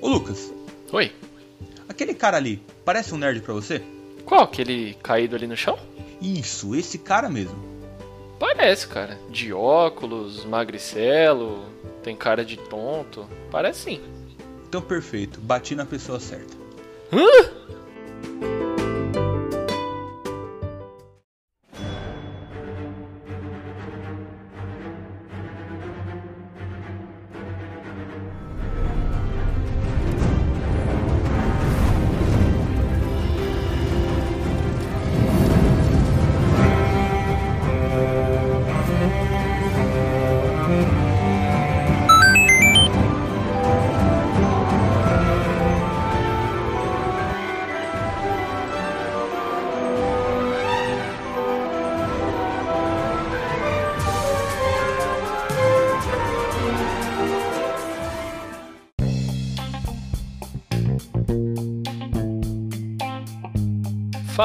Ô Lucas, Oi. aquele cara ali, parece um nerd pra você? Qual? Aquele caído ali no chão? Isso, esse cara mesmo. Parece, cara. De óculos, magricelo, tem cara de tonto. Parece sim. Então perfeito, bati na pessoa certa. Hã?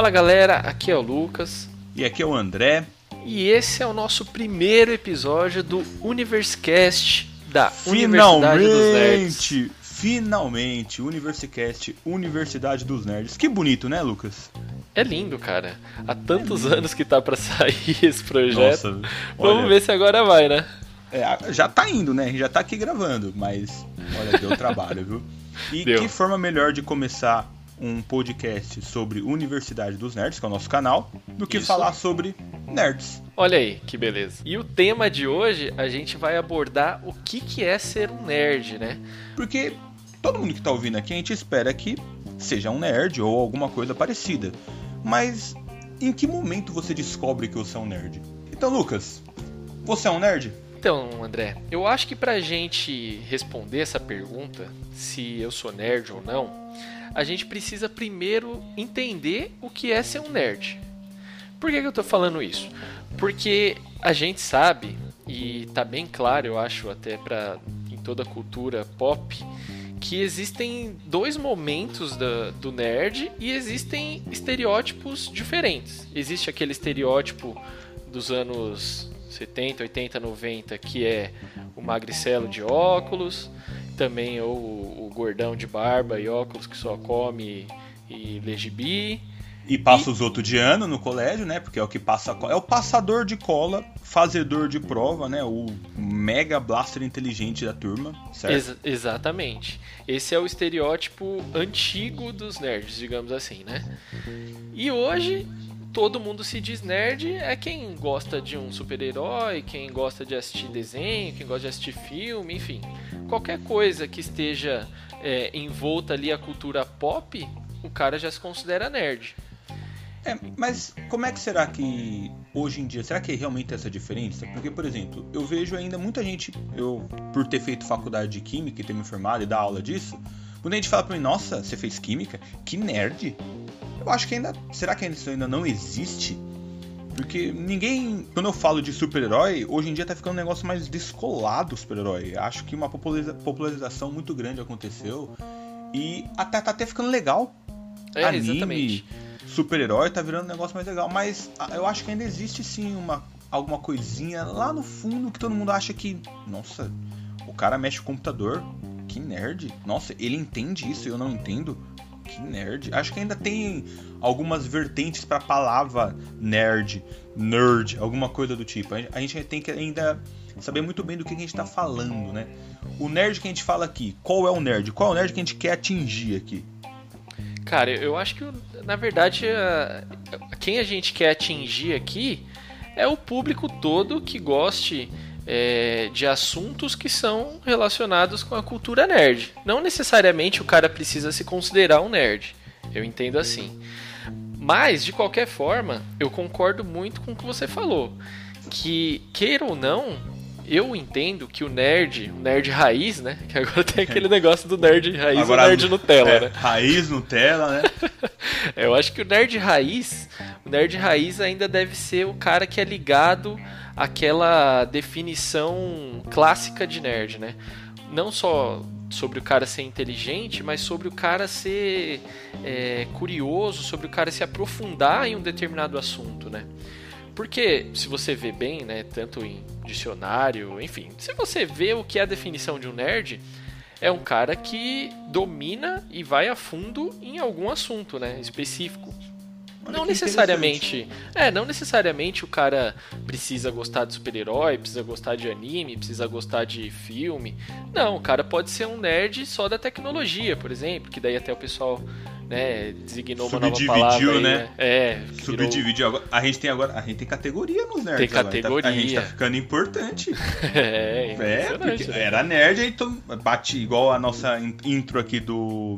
Fala galera, aqui é o Lucas. E aqui é o André. E esse é o nosso primeiro episódio do Universecast da Universidade dos Nerds. Finalmente! Finalmente, Universicast, Universidade dos Nerds. Que bonito, né, Lucas? É lindo, cara. Há tantos anos que tá pra sair esse projeto. Nossa, Vamos olha, ver se agora vai, né? é, já tá indo, né? A gente já tá aqui gravando, mas olha, deu trabalho, viu? E Deu. que forma melhor de começar um podcast sobre Universidade dos Nerds, que é o nosso canal, do que Isso. falar sobre nerds. Olha aí, que beleza. E o tema de hoje, a gente vai abordar o que, que é ser um nerd, né? Porque todo mundo que tá ouvindo aqui, a gente espera que seja um nerd ou alguma coisa parecida. Mas em que momento você descobre que você é um nerd? Então, Lucas, você é um nerd? Então, André, eu acho que pra gente responder essa pergunta, se eu sou nerd ou não, a gente precisa primeiro entender o que é ser um nerd. Por que, que eu tô falando isso? Porque a gente sabe, e tá bem claro, eu acho, até pra, em toda a cultura pop, que existem dois momentos da- do nerd e existem estereótipos diferentes. Existe aquele estereótipo dos anos 70, 80, 90, que é o magricelo de óculos, também o, o gordão de barba e óculos que só come e lê gibi. E passa os outros de ano no colégio, né? Porque é o que passa. É o passador de cola, fazedor de prova, né? O mega blaster inteligente da turma, certo? Exa- exatamente. Esse é o estereótipo antigo dos nerds, digamos assim, né? E hoje todo mundo se diz nerd é quem gosta de um super-herói, quem gosta de assistir desenho, quem gosta de assistir filme, enfim. Qualquer coisa que esteja é, envolta ali a cultura pop, o cara já se considera nerd. É, mas como é que será que hoje em dia, será que realmente tem essa diferença? Porque, por exemplo, eu vejo ainda muita gente, eu por ter feito faculdade de química e ter me formado e dar aula disso, muita gente fala pra mim, nossa, você fez química? Que nerd! Eu acho que ainda, será que isso ainda não existe? Porque ninguém, quando eu falo de super-herói, hoje em dia tá ficando um negócio mais descolado super-herói. Acho que uma populariza- popularização muito grande aconteceu e até tá até ficando legal É, anime, exatamente. super-herói tá virando um negócio mais legal. Mas ah, eu acho que ainda existe sim uma, alguma coisinha lá no fundo que todo mundo acha que. Nossa, o cara mexe com o computador. Que nerd. Nossa, ele entende isso e eu não entendo. Que nerd. Acho que ainda tem algumas vertentes pra palavra nerd, nerd, alguma coisa do tipo. A gente- a tem que ainda saber muito bem do que a gente tá falando, né? O nerd que a gente fala aqui, qual é o nerd? Qual é o nerd que a gente quer atingir aqui? Cara, eu acho que, na verdade, a- quem a gente quer atingir aqui é o público todo que goste é, de assuntos que são relacionados com a cultura nerd. Não necessariamente o cara precisa se considerar um nerd. Eu entendo assim. Mas, de qualquer forma, eu concordo muito com o que você falou. Que, queira ou não, eu entendo que o nerd, o nerd raiz, né? Que agora tem aquele negócio do nerd raiz e o nerd Nutella, é, né? Raiz Nutella, né? Eu acho que o nerd raiz, o nerd raiz ainda deve ser o cara que é ligado àquela definição clássica de nerd, né? Não só sobre o cara ser inteligente, mas sobre o cara ser é, curioso, sobre o cara se aprofundar em um determinado assunto, né? Porque se você vê bem, né, tanto em dicionário, enfim, se você vê o que é a definição de um nerd, é um cara que domina e vai a fundo em algum assunto, né, específico. Olha não necessariamente. É, não necessariamente o cara precisa gostar de super-herói, precisa gostar de anime, precisa gostar de filme. Não, o cara pode ser um nerd só da tecnologia, por exemplo, que daí até o pessoal né, designou uma nova palavra. Aí, né? né? É, Subdividiu. Virou... A gente tem agora, a gente tem categoria nos nerds Tem categoria. Agora. A gente tá ficando importante. é, é porque né? era nerd, aí bate igual a nossa intro aqui do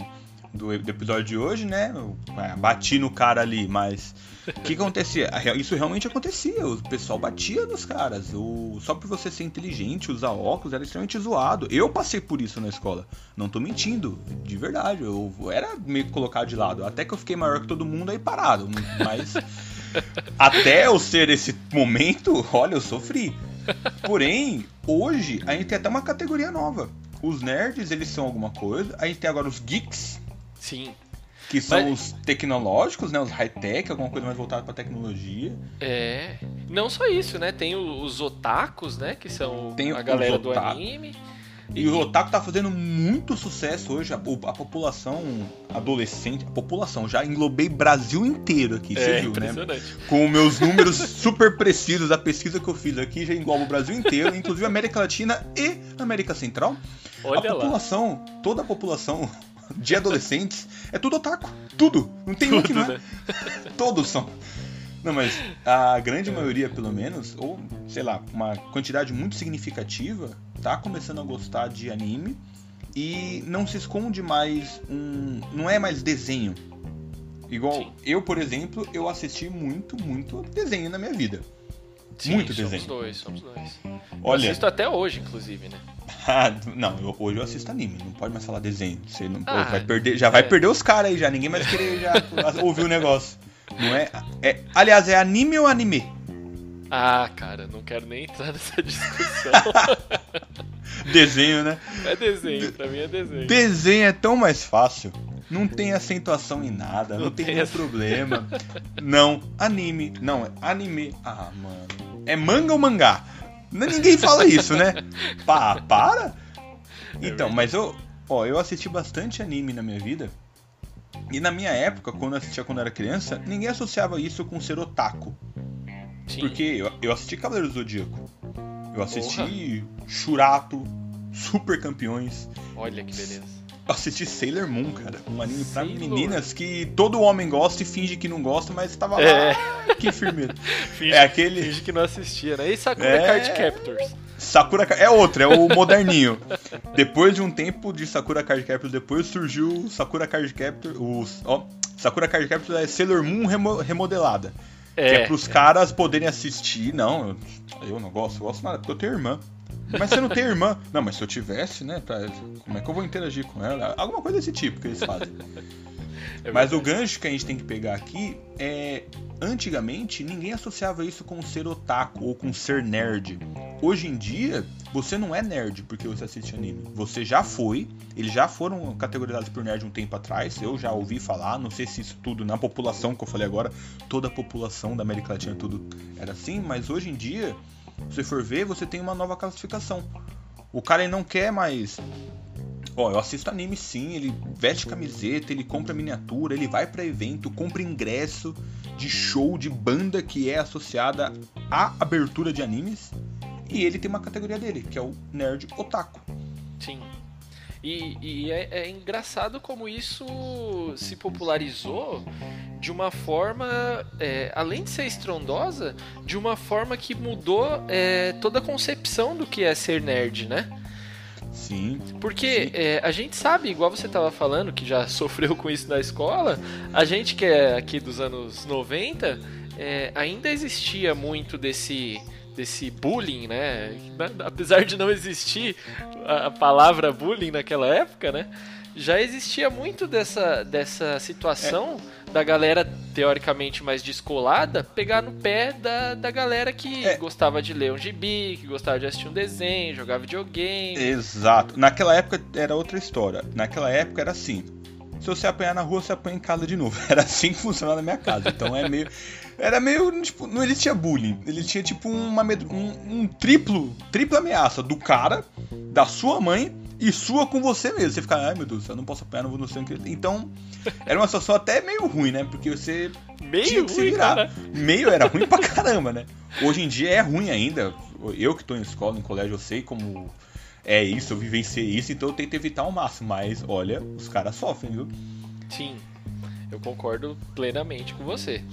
do, episódio de hoje, né? Eu é, bati no cara ali, mas o que acontecia? Isso realmente acontecia. O pessoal batia nos caras. O, só por você ser inteligente, usar óculos, era extremamente zoado. Eu passei por isso na escola. Não tô mentindo, de verdade. Eu era meio colocado de lado. Até que eu fiquei maior que todo mundo aí parado. Mas até eu ser esse momento, olha, eu sofri. Porém, hoje a gente tem até uma categoria nova. Os nerds, eles são alguma coisa. A gente tem agora os geeks, Sim. Que são Mas... os tecnológicos, né? Os high-tech, alguma coisa mais voltada pra tecnologia. É. Não só isso, né? Tem os otakus, né? Que são Tem a galera do anime. E, e o otaku tá fazendo muito sucesso hoje. A, a, população adolescente, a população, já englobei Brasil inteiro aqui, é, viu, né? Com meus números super precisos, a pesquisa que eu fiz aqui já engloba o Brasil inteiro, inclusive América Latina e América Central. Olha a população, lá. toda a população de adolescentes, é tudo otaku. Tudo. Não tem tudo, um que não é. Né? Todos são. Não, mas a grande maioria, pelo menos, ou sei lá, uma quantidade muito significativa, tá começando a gostar de anime e não se esconde mais um. Não é mais desenho. Igual Sim. eu, por exemplo, eu assisti muito, muito desenho na minha vida. Sim, muito somos desenho. dois, somos dois. Olha, eu assisto até hoje, inclusive, né? Ah, não, eu, hoje eu assisto anime, não pode mais falar desenho. Você não, ah, vai perder, já é. vai perder os caras aí já, ninguém mais querer já ouvir o negócio. Não é, é, aliás, é anime ou anime? Ah, cara, não quero nem entrar nessa discussão. desenho, né? É desenho, pra mim é desenho. Desenho é tão mais fácil. Não tem acentuação em nada, não, não tem, tem nenhum problema. Não, anime. Não, é anime. Ah, mano. É manga ou mangá? Ninguém fala isso, né? Pá, para! É então, mas eu, ó, eu assisti bastante anime na minha vida. E na minha época, quando eu assistia quando eu era criança, ninguém associava isso com ser otaku. Sim. Porque eu, eu assisti Cavaleiros do Zodíaco. Eu assisti Porra. Shurato, Super Campeões. Olha que beleza. Eu assisti Sailor Moon, cara. Um anime pra Sailor. meninas que todo homem gosta e finge que não gosta, mas tava é. lá. Que firmeza. finge, é aquele. Finge que não assistia, né? E Sakura é... Card Captors. Sakura é outro, é o moderninho. depois de um tempo de Sakura Card Captors, depois surgiu Sakura Card Captors. O, ó, Sakura Card Captors é Sailor Moon remo, remodelada. É, que é pros é. caras poderem assistir. Não, eu, eu não gosto, eu gosto nada, porque eu tenho irmã. Mas você não tem irmã. Não, mas se eu tivesse, né? Pra, como é que eu vou interagir com ela? Alguma coisa desse tipo que eles fazem. É mas o gancho que a gente tem que pegar aqui é. Antigamente, ninguém associava isso com ser otaku ou com ser nerd. Hoje em dia, você não é nerd porque você assiste anime. Você já foi, eles já foram categorizados por nerd um tempo atrás. Eu já ouvi falar, não sei se isso tudo na população que eu falei agora, toda a população da América Latina tudo era assim, mas hoje em dia você for ver, você tem uma nova classificação. O cara não quer mais. Ó, eu assisto anime sim, ele veste camiseta, ele compra miniatura, ele vai para evento, compra ingresso de show de banda que é associada à abertura de animes. E ele tem uma categoria dele, que é o nerd otaku. Sim. E, e é, é, engraçado como isso se popularizou de uma forma, é, além de ser estrondosa, de uma forma que mudou é, toda a concepção do que é ser nerd, né? Sim. Porque. É, a gente sabe, igual você estava falando, que já sofreu com isso na escola, a gente que é aqui dos anos 90, é, ainda existia muito desse desse bullying, né? Apesar de não existir a palavra bullying naquela época, né? Já existia muito dessa, dessa situação é. da galera teoricamente mais descolada pegar no pé da, da galera que é. gostava de ler um gibi, que gostava de assistir um desenho, jogar videogame. Exato. Naquela época era outra história. Naquela época era assim: se você apanhar na rua, você apanha em casa de novo. Era assim que funcionava na minha casa. Então é meio. Era meio, tipo, não existia bullying. Ele tinha, tipo, uma, um, um triplo, tripla ameaça do cara, da sua mãe, e sua com você mesmo. Você fica, ai meu Deus, eu não posso apanhar, não vou no sangue. Então, era uma situação até meio ruim, né? Porque você Meio tinha que se ruim, virar. cara. Meio era ruim pra caramba, né? Hoje em dia é ruim ainda. Eu que tô em escola, em colégio, eu sei como é isso, eu vivenciei isso, então eu tento evitar ao máximo. Mas, olha, os caras sofrem, viu? Sim, eu concordo plenamente com você.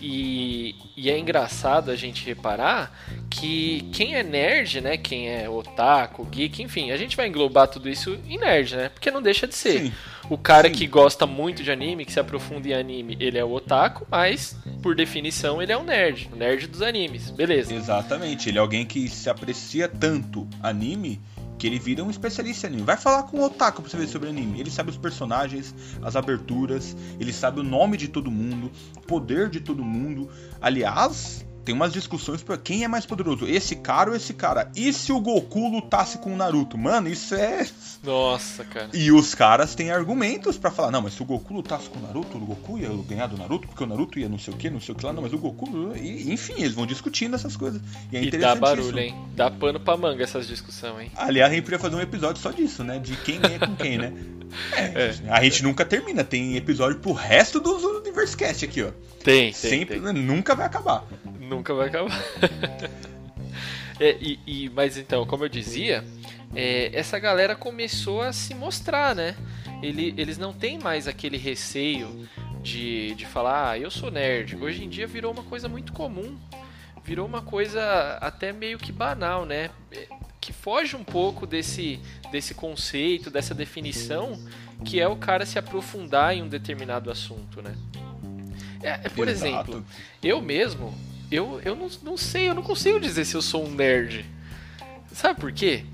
E, e é engraçado a gente reparar que quem é nerd, né? Quem é otaku, geek, enfim, a gente vai englobar tudo isso em nerd, né? Porque não deixa de ser. Sim. O cara Sim. que gosta muito de anime, que se aprofunda em anime, ele é o otaku, mas por definição ele é um nerd, o nerd dos animes, beleza. Exatamente. Ele é alguém que se aprecia tanto anime que ele vira um especialista em anime. Vai falar com o Otaku pra você ver sobre anime. Ele sabe os personagens, as aberturas, ele sabe o nome de todo mundo, o poder de todo mundo. Aliás, tem umas discussões pra quem é mais poderoso, esse cara ou esse cara. E se o Goku lutasse com o Naruto? Mano, isso é. Nossa, cara. E os caras têm argumentos pra falar, não, mas se o Goku lutasse com o Naruto, o Goku ia ganhar do Naruto, porque o Naruto ia não sei o que, não sei o que lá, não, mas o Goku. E, enfim, eles vão discutindo essas coisas. E é E dá barulho, hein? Dá pano pra manga essas discussões, hein? Aliás, a gente podia fazer um episódio só disso, né? De quem ganha com quem, né? É, A gente nunca termina, tem episódio pro resto dos Universecast aqui, ó. Tem, tem, Sempre, tem. nunca vai acabar. Nunca vai acabar. É, e, e- mas então, como eu dizia, é, essa galera começou a se mostrar, né? Ele- eles não têm mais aquele receio de, de falar, ah, eu sou nerd. Hoje em dia virou uma coisa muito comum. Virou uma coisa até meio que banal, né? É, Que foge um pouco desse, desse conceito, dessa definição, que é o cara se aprofundar em um determinado assunto, né? É, é, por Exato. exemplo, eu mesmo, eu, eu não, não sei, eu não consigo dizer se eu sou um nerd. Sabe por quê?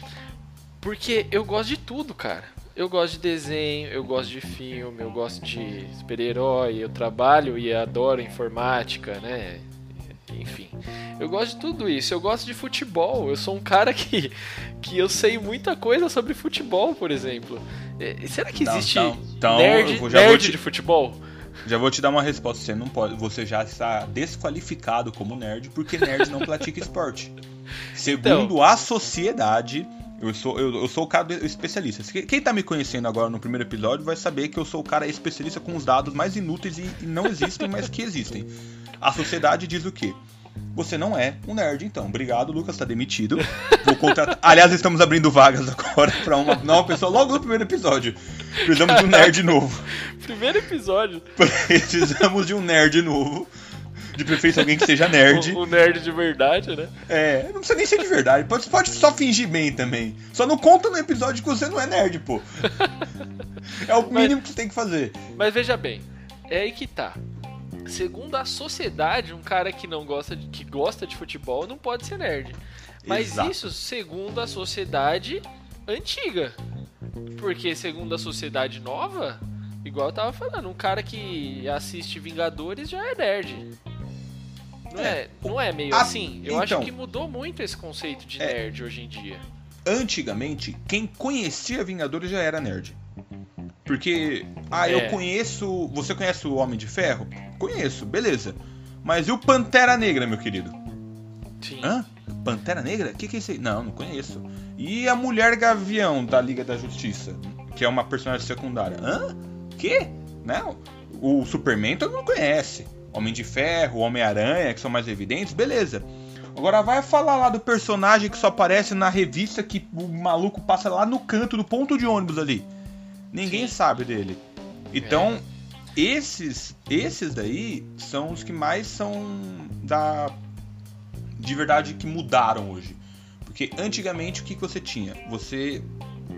Porque eu gosto de tudo, cara. Eu gosto de desenho, eu gosto de filme, eu gosto de super-herói, eu trabalho e adoro informática, né? Enfim, eu gosto de tudo isso. Eu gosto de futebol. Eu sou um cara que, que eu sei muita coisa sobre futebol, por exemplo. É, será que Então, existe então, então, nerd, nerd te- de futebol? Já vou te dar uma resposta. Você não pode. Você já está desqualificado como nerd porque nerd não pratica esporte. Segundo Então. a sociedade. Eu sou, eu, eu sou o cara especialista. Quem- Quem tá me conhecendo agora no primeiro episódio vai saber que eu sou o cara especialista com os dados mais inúteis e, e não existem, mas que existem. A sociedade diz o quê? Você não é um nerd, então. Obrigado, Lucas, tá demitido. Vou contratar. Aliás, estamos abrindo vagas agora pra uma nova pessoa logo no primeiro episódio. Precisamos de um nerd novo. Primeiro episódio. Precisamos de um nerd novo. De preferência alguém que seja nerd. O, o nerd de verdade, né? É, não precisa nem ser de verdade. Pode, pode só fingir bem também. Só não conta no episódio que você não é nerd, pô. É o mínimo que você tem que fazer. Mas veja bem, é aí que tá. Segundo a sociedade, um cara que não gosta de, que gosta de futebol não pode ser nerd. Mas Exato. isso segundo a sociedade antiga. Porque segundo a sociedade nova, igual eu tava falando, um cara que assiste Vingadores já é nerd. Não é, não é meio Ah, assim? Eu acho então. que mudou muito esse conceito de É. nerd hoje em dia. Antigamente, quem conhecia Vingadores já era nerd. Porque, ah, eu É. conheço. Você conhece o Homem de Ferro? Conheço, beleza. Mas e o Pantera Negra, meu querido? Sim. Hã? Pantera Negra? O que, que é isso aí? Não, não conheço. E a Mulher Gavião da Liga da Justiça, que é uma personagem secundária? Hã? Que? Não. O Superman todo mundo conhece. Homem de Ferro, Homem-Aranha, que são mais evidentes, beleza. Agora vai falar lá do personagem que só aparece na revista que o maluco passa lá no canto do ponto de ônibus ali. Ninguém Sim. sabe dele. Então, esses esses daí são os que mais são da de verdade que mudaram hoje. Porque antigamente o que, que você tinha? Você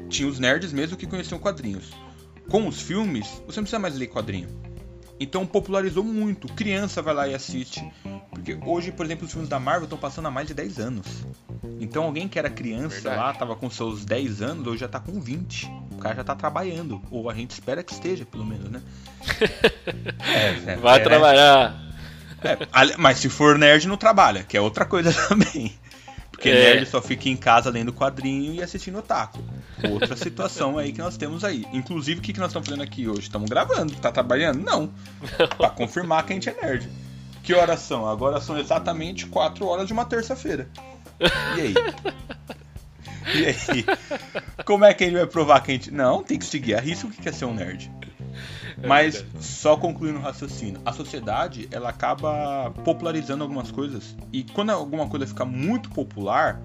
tinha os nerds mesmo que conheciam quadrinhos. Com os filmes, você não precisa mais ler quadrinho. Então popularizou muito. Criança vai lá e assiste. Porque hoje, por exemplo, os filmes da Marvel estão passando há mais de 10 anos. Então alguém que era criança Verdade. lá, tava com seus 10 anos, hoje já tá com 20. O cara já tá trabalhando. Ou a gente espera que esteja, pelo menos, né? É, é, Vai é, trabalhar. É, mas se for nerd, não trabalha, que é outra coisa também. Porque É. nerd só fica em casa lendo quadrinho e assistindo otaku. Outra situação aí que nós temos aí. Inclusive, o que, que nós estamos fazendo aqui hoje? Estamos gravando. Tá trabalhando? Não. Pra confirmar que a gente é nerd. Que horas são? Agora são exatamente 4 horas de uma terça-feira. E aí? E aí? Como é que a gente vai provar que a gente. Não, tem que seguir a risco que quer ser um nerd. É Mas, só concluindo o raciocínio, a sociedade ela acaba popularizando algumas coisas. E quando alguma coisa fica muito popular,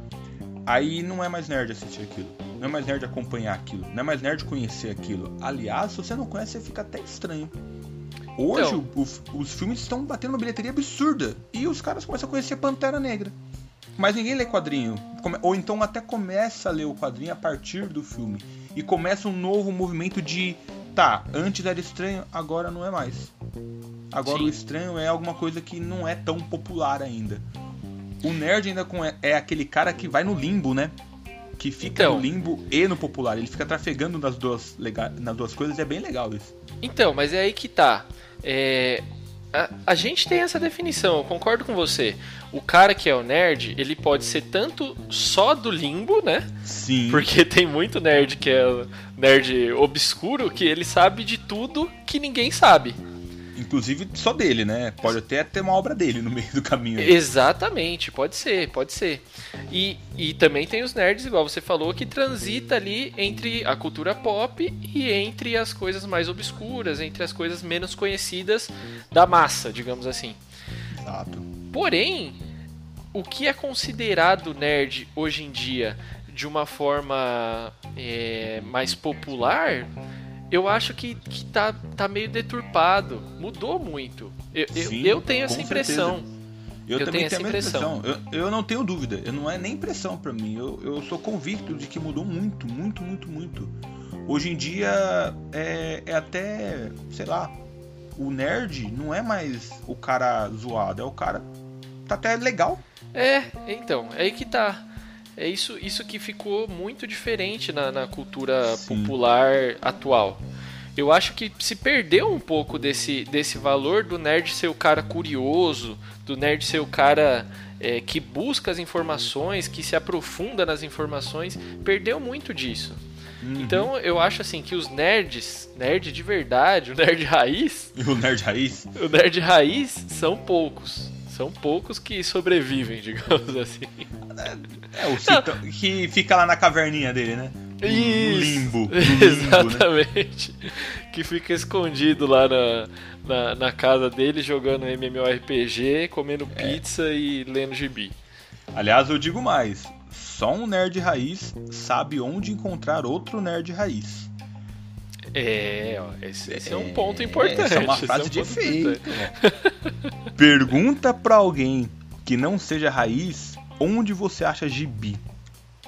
aí não é mais nerd assistir aquilo. Não é mais nerd acompanhar aquilo. Não é mais nerd conhecer aquilo. Aliás, se você não conhece, você fica até estranho. Hoje, então, o, o, os filmes estão batendo uma bilheteria absurda. E os caras começam a conhecer Pantera Negra. Mas ninguém lê quadrinho. Ou então até começa a ler o quadrinho a partir do filme. E começa um novo movimento de. Tá, antes era estranho, agora não é mais. Agora Sim. o estranho é alguma coisa que não é tão popular ainda. O nerd ainda é aquele cara que vai no limbo, né? Que fica então, no limbo e no popular. Ele fica trafegando nas duas, nas duas coisas e é bem legal isso. Então, mas é aí que tá. É, a, a, gente tem essa definição, eu concordo com você. O cara que é o nerd, ele pode ser tanto só do limbo, né? Sim. Porque tem muito nerd que é nerd obscuro que ele sabe de tudo que ninguém sabe. Inclusive só dele, né? Pode até ter uma obra dele no meio do caminho. Exatamente, pode ser, pode ser. E, e também tem os nerds, igual você falou, que transita ali entre a cultura pop e entre as coisas mais obscuras, entre as coisas menos conhecidas da massa, digamos assim. Exato. Porém, o que é considerado nerd hoje em dia de uma forma é, mais popular eu acho que, que tá, tá meio deturpado. Mudou muito. Eu, Sim, eu, eu tenho essa impressão. Certeza. Eu, eu, também tenho, tenho essa impressão. impressão. Eu, eu, não tenho dúvida. Eu não é nem impressão para mim. Eu, eu sou convicto de que mudou muito, muito, muito, muito. Hoje em dia é, é até, sei lá, o nerd não é mais o cara zoado, é o cara tá até legal. É, então, é aí que tá. É isso, isso que ficou muito diferente na, na cultura Sim. popular atual. Eu acho que se perdeu um pouco desse, desse valor do nerd ser o cara curioso, do nerd ser o cara é, que busca as informações, que se aprofunda nas informações. Perdeu muito disso. Uhum. Então eu acho assim que os nerds, nerd de verdade, o nerd raiz. o nerd raiz? O nerd raiz são poucos. São poucos que sobrevivem, digamos assim. É, o Citão, que fica lá na caverninha dele, né? Isso, limbo. limbo né? Exatamente. Né? Que fica escondido lá na, na, na, casa dele, jogando MMORPG, comendo é. pizza e lendo gibi. Aliás, eu digo mais: só um nerd raiz sabe onde encontrar outro nerd raiz. É, ó, esse, esse é, é, um ponto importante. Essa é uma frase é um de efeito. Pergunta pra alguém que não seja raiz onde você acha gibi.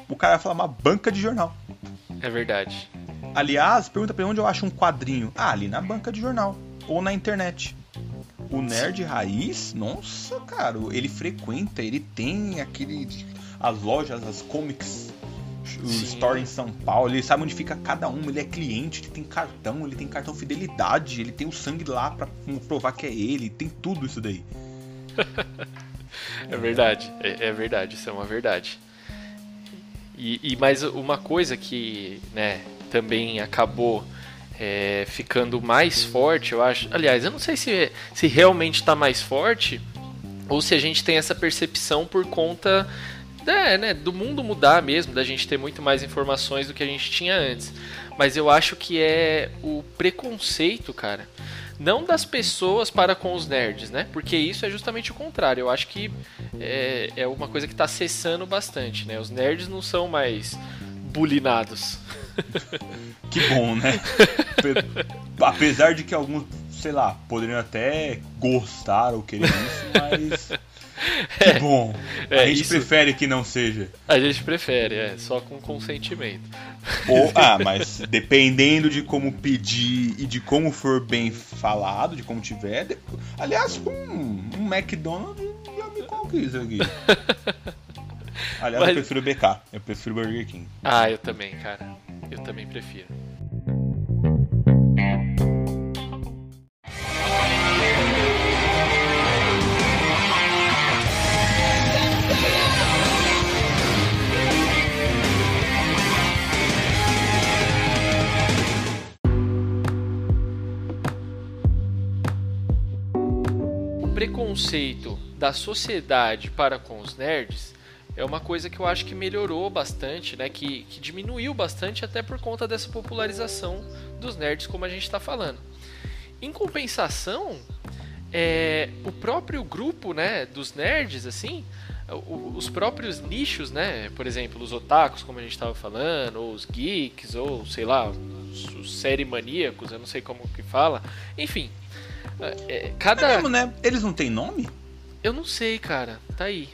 O cara vai falar uma banca de jornal. É verdade. Aliás, pergunta pra onde eu acho um quadrinho. Ah, ali na banca de jornal. Ou na internet. O nerd Sim. raiz, nossa, cara, ele frequenta, ele tem aquele. as lojas, as comics o Sim. store em São Paulo, ele sabe onde fica cada um, ele é cliente, ele tem cartão, ele tem cartão fidelidade, ele tem o sangue lá para provar que é ele, tem tudo isso daí. é verdade, é, é, verdade, isso é uma verdade. E, e mais uma coisa que, né, também acabou é, ficando mais forte, eu acho. Aliás, eu não sei se, se realmente está mais forte ou se a gente tem essa percepção por conta é, né, do mundo mudar mesmo, da gente ter muito mais informações do que a gente tinha antes. Mas eu acho que é o preconceito, cara. Não das pessoas para com os nerds, né? Porque isso é justamente o contrário. Eu acho que é, é uma coisa que está cessando bastante, né? Os nerds não são mais bulinados. que bom, né? Apesar de que alguns, sei lá, poderiam até gostar ou querer isso, mas é, bom. A é, gente isso... prefere que não seja. A gente prefere, é, só com consentimento. Ou, ah, mas dependendo de como pedir e de como for bem falado, de como tiver. De... Aliás, um, um McDonald's já me conquista aqui. Aliás, mas... eu prefiro BK, eu prefiro Burger King. Ah, eu também, cara. Eu também prefiro. Preconceito da sociedade para com os nerds é uma coisa que eu acho que melhorou bastante, né? Que, que diminuiu bastante até por conta dessa popularização dos nerds, como a gente está falando. Em compensação, é, o próprio grupo, né, dos nerds, assim, os próprios nichos, né? Por exemplo, os otakus, como a gente estava falando, ou os geeks, ou sei lá, os, os série maníacos, eu não sei como que fala. Enfim, cada. É mesmo, né? Eles não têm nome? Eu não sei, cara. Tá aí.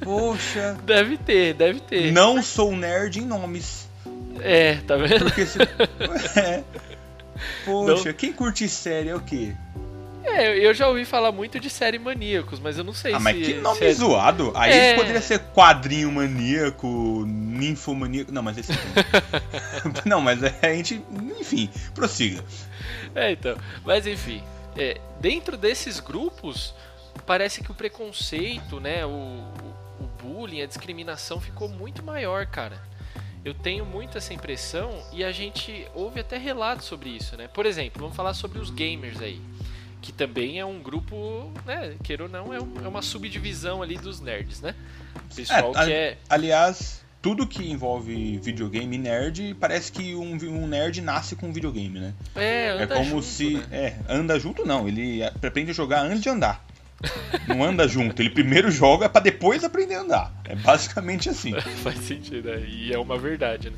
Poxa. deve ter, deve ter. Não sou nerd em nomes. É, tá vendo? Porque se... é. Poxa, não... quem curte série é o quê? É, eu já ouvi falar muito de série maníacos, mas eu não sei ah, se. mas que nome é... zoado! Aí é... poderia ser quadrinho maníaco, ninfomaníaco. Não, mas esse. não, mas é, a gente. Enfim, prossiga. É, então. Mas enfim. É, dentro desses grupos, parece que o preconceito, né, o, o bullying, a discriminação ficou muito maior, cara. Eu tenho muito essa impressão e a gente ouve até relatos sobre isso, né? Por exemplo, vamos falar sobre os gamers aí, que também é um grupo, né, queira ou não, é, um, é uma subdivisão ali dos nerds, né? Pessoal é, que é Aliás, tudo que envolve videogame nerd, parece que um, um nerd nasce com um videogame, né? É, anda É como junto, se. Né? É, anda junto não, ele aprende a jogar antes de andar. Não anda junto. Ele primeiro joga para depois aprender a andar. É basicamente assim. Faz sentido, né? E é uma verdade, né?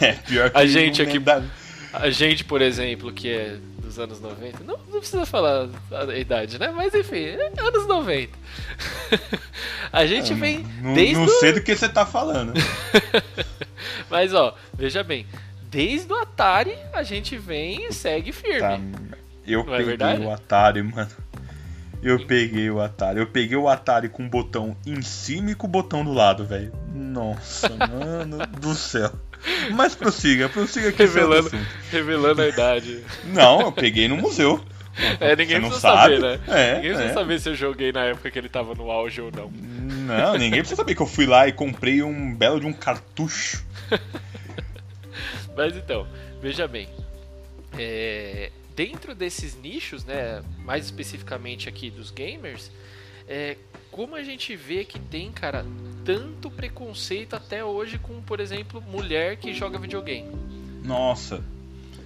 É, pior que a gente aqui. Da... A gente, por exemplo, que é dos anos 90, não, não precisa falar a idade, né? Mas enfim, é anos 90. a gente vem não, desde. Não sei do que você tá falando. Mas ó, veja bem, desde o Atari a gente vem e segue firme. Tá, eu não é peguei é o Atari, mano. Eu peguei o Atari. Eu peguei o Atari com o botão em cima e com o botão do lado, velho. Nossa, mano do céu. Mas prossiga, prossiga aqui. Revelando, revelando a idade. Não, eu peguei no museu. É, ninguém precisa saber, né? É, ninguém precisa é. saber se eu joguei na época que ele tava no auge ou não. Não, ninguém precisa saber que eu fui lá e comprei um belo de um cartucho. Mas então, veja bem. É, dentro desses nichos, né, mais especificamente aqui dos gamers, é, como a gente vê que tem, cara, tanto preconceito até hoje com, por exemplo, mulher que joga videogame. Nossa.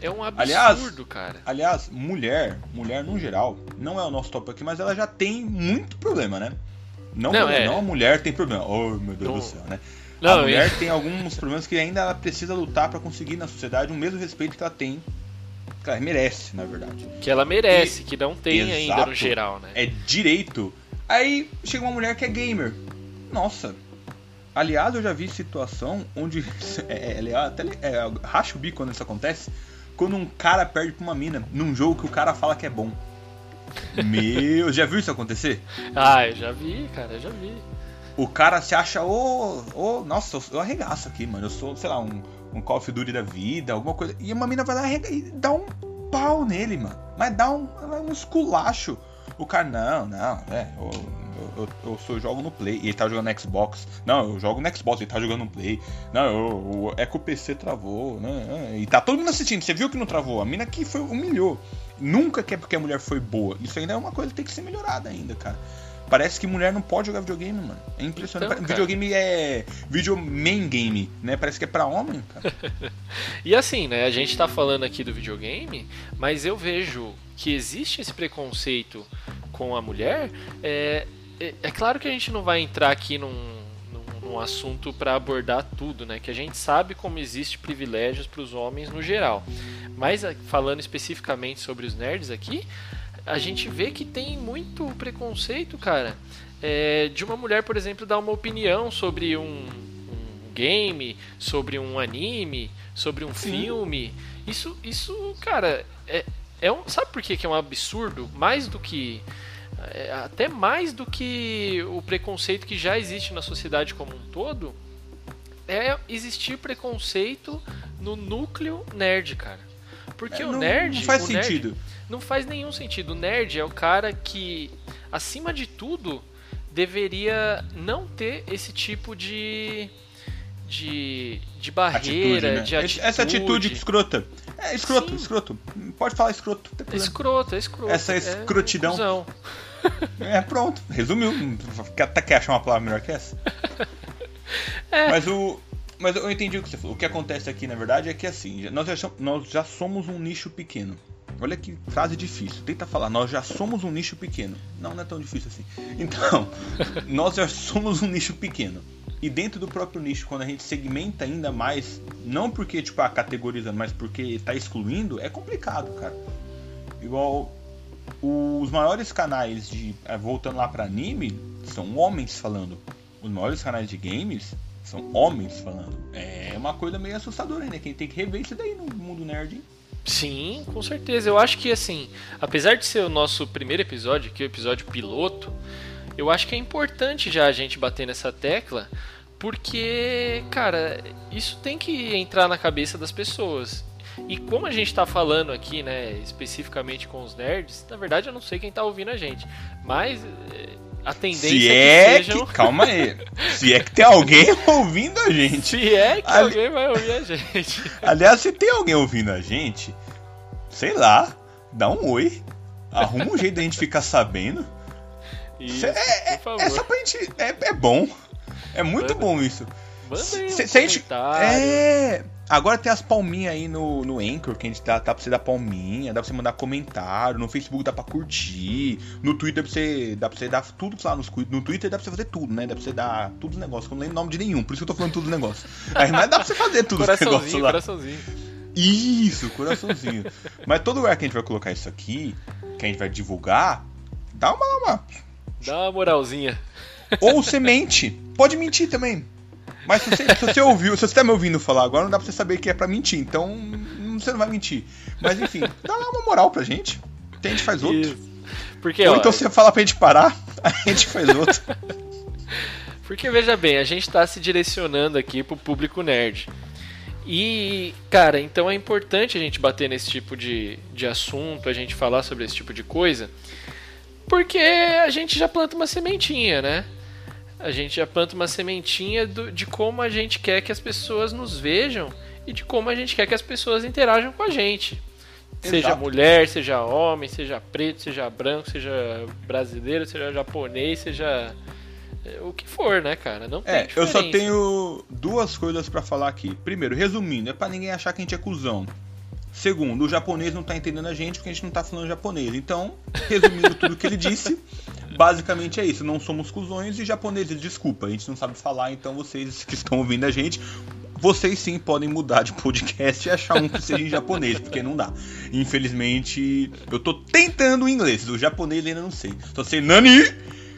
É um absurdo, aliás, cara. Aliás, mulher, mulher no geral, não é o nosso tópico aqui, mas ela já tem muito problema, né? Não, não, problema, é... não a mulher tem problema. Oh, meu Deus não... do céu, né? Não, a mulher é... tem alguns problemas que ainda ela precisa lutar para conseguir na sociedade o mesmo respeito que ela tem que ela merece, na verdade. Que ela merece, e, que não tem exato, ainda no geral, né? É direito. Aí chega uma mulher que é gamer. Nossa. Aliás, eu já vi situação onde. É, é, até é, racha o bico quando isso acontece. Quando um cara perde pra uma mina num jogo que o cara fala que é bom. Meu, já viu isso acontecer? Ah, eu já vi, cara, eu já vi. O cara se acha, ô, oh, oh, nossa, eu arregaço aqui, mano. Eu sou, sei lá, um, um Call of Duty da vida, alguma coisa. E uma mina vai lá e dá um pau nele, mano. Mas dá um, um esculacho. O cara, não, não, é, eu, eu, eu, eu, jogo no Play. E ele tá jogando no Xbox. Não, eu jogo no Xbox, ele tá jogando no Play. Não, eu, é que o PC travou, né? E tá todo mundo assistindo. Você viu que não travou? A mina que foi, humilhou. Nunca que é porque a mulher foi boa. Isso ainda é uma coisa que tem que ser melhorada ainda, cara. Parece que mulher não pode jogar videogame, mano. É impressionante. Então, videogame é video main game, né? Parece que é para homem, cara. e assim, né? A gente tá falando aqui do videogame, mas eu vejo que existe esse preconceito com a mulher. É, é, é claro que a gente não vai entrar aqui num, num, num assunto para abordar tudo, né? Que a gente sabe como existe privilégios para os homens no geral. Mas falando especificamente sobre os nerds aqui, a gente vê que tem muito preconceito, cara, é, de uma mulher, por exemplo, dar uma opinião sobre um, um game, sobre um anime, sobre um Sim. filme. Isso, isso, cara, é, é um, sabe por que, que é um absurdo? Mais do que é, até mais do que o preconceito que já existe na sociedade como um todo, é existir preconceito no núcleo nerd, cara. Porque é, o nerd. Não faz sentido. Nerd, não faz nenhum sentido. O nerd é o cara que, acima de tudo, deveria não ter esse tipo de. De, de barreira, atitude, né? de atitude. Essa atitude escrota. É, escroto, Sim. escroto. Pode falar escroto. É escroto, é escroto. Essa é escrotidão. É, é, pronto. Resumiu. Até quer achar uma palavra melhor que essa? É. Mas o. Mas eu entendi o que você falou. O que acontece aqui, na verdade, é que assim, nós já, nós já somos um nicho pequeno. Olha que frase difícil. Tenta falar, nós já somos um nicho pequeno. Não, não é tão difícil assim. Então, nós já somos um nicho pequeno. E dentro do próprio nicho, quando a gente segmenta ainda mais, não porque, tipo, ah, categorizando, mas porque está excluindo, é complicado, cara. Igual os maiores canais de. Eh, voltando lá para anime, são homens falando. Os maiores canais de games são homens falando. É uma coisa meio assustadora, né? Quem tem que rever isso daí no mundo nerd, hein? Sim, com certeza. Eu acho que assim, apesar de ser o nosso primeiro episódio, que é o episódio piloto, eu acho que é importante já a gente bater nessa tecla, porque, cara, isso tem que entrar na cabeça das pessoas. E como a gente está falando aqui, né, especificamente com os nerds, na verdade eu não sei quem está ouvindo a gente, mas eh, a tendência Se é, é que sejam... Que, calma aí. Se é que tem alguém ouvindo a gente. Se é que Ali... alguém vai ouvir a gente. Aliás, se tem alguém ouvindo a gente, sei lá, dá um oi. Arruma um jeito da gente ficar sabendo. Isso, é, é, é, só pra gente. É, é bom. É muito Manda. bom isso. Manda aí um se, gente, É. Agora tem as palminhas aí no, no Anchor, que a gente dá, tá pra você dar palminha, dá pra você mandar comentário, no Facebook dá pra curtir, no Twitter dá pra você, dá pra você dar tudo lá nos No Twitter dá pra você fazer tudo, né? Dá pra você dar tudo os negócios, que eu não lembro nome de nenhum, por isso que eu tô falando tudo os negócios. Aí, mas dá pra você fazer tudo os negócios lá. Coraçãozinho. Isso, coraçãozinho. mas todo lugar que a gente vai colocar isso aqui, que a gente vai divulgar, dá uma. uma... Dá uma moralzinha. Ou semente. Pode mentir também. Mas se você, se você ouviu, se você tá me ouvindo falar agora, não dá pra você saber que é pra mentir. Então, você não vai mentir. Mas enfim, dá lá uma moral pra gente. Que a gente faz outro. Isso. Porque, Ou ó, então você fala pra gente parar, a gente faz outro. Porque veja bem, a gente tá se direcionando aqui pro público nerd. E, cara, então é importante a gente bater nesse tipo de, de assunto, a gente falar sobre esse tipo de coisa, porque a gente já planta uma sementinha, né? A gente já planta uma sementinha do, de como a gente quer que as pessoas nos vejam e de como a gente quer que as pessoas interajam com a gente. Exato. Seja mulher, seja homem, seja preto, seja branco, seja brasileiro, seja japonês, seja é, o que for, né, cara? Não é, eu só tenho duas coisas para falar aqui. Primeiro, resumindo, é para ninguém achar que a gente é cuzão. Segundo, o japonês não tá entendendo a gente porque a gente não tá falando japonês. Então, resumindo tudo que ele disse, basicamente é isso. Não somos cuzões e japoneses, desculpa, a gente não sabe falar, então vocês que estão ouvindo a gente, vocês sim podem mudar de podcast e achar um que seja em japonês, porque não dá. Infelizmente, eu tô tentando o inglês, o japonês ainda não sei. Só sei Nani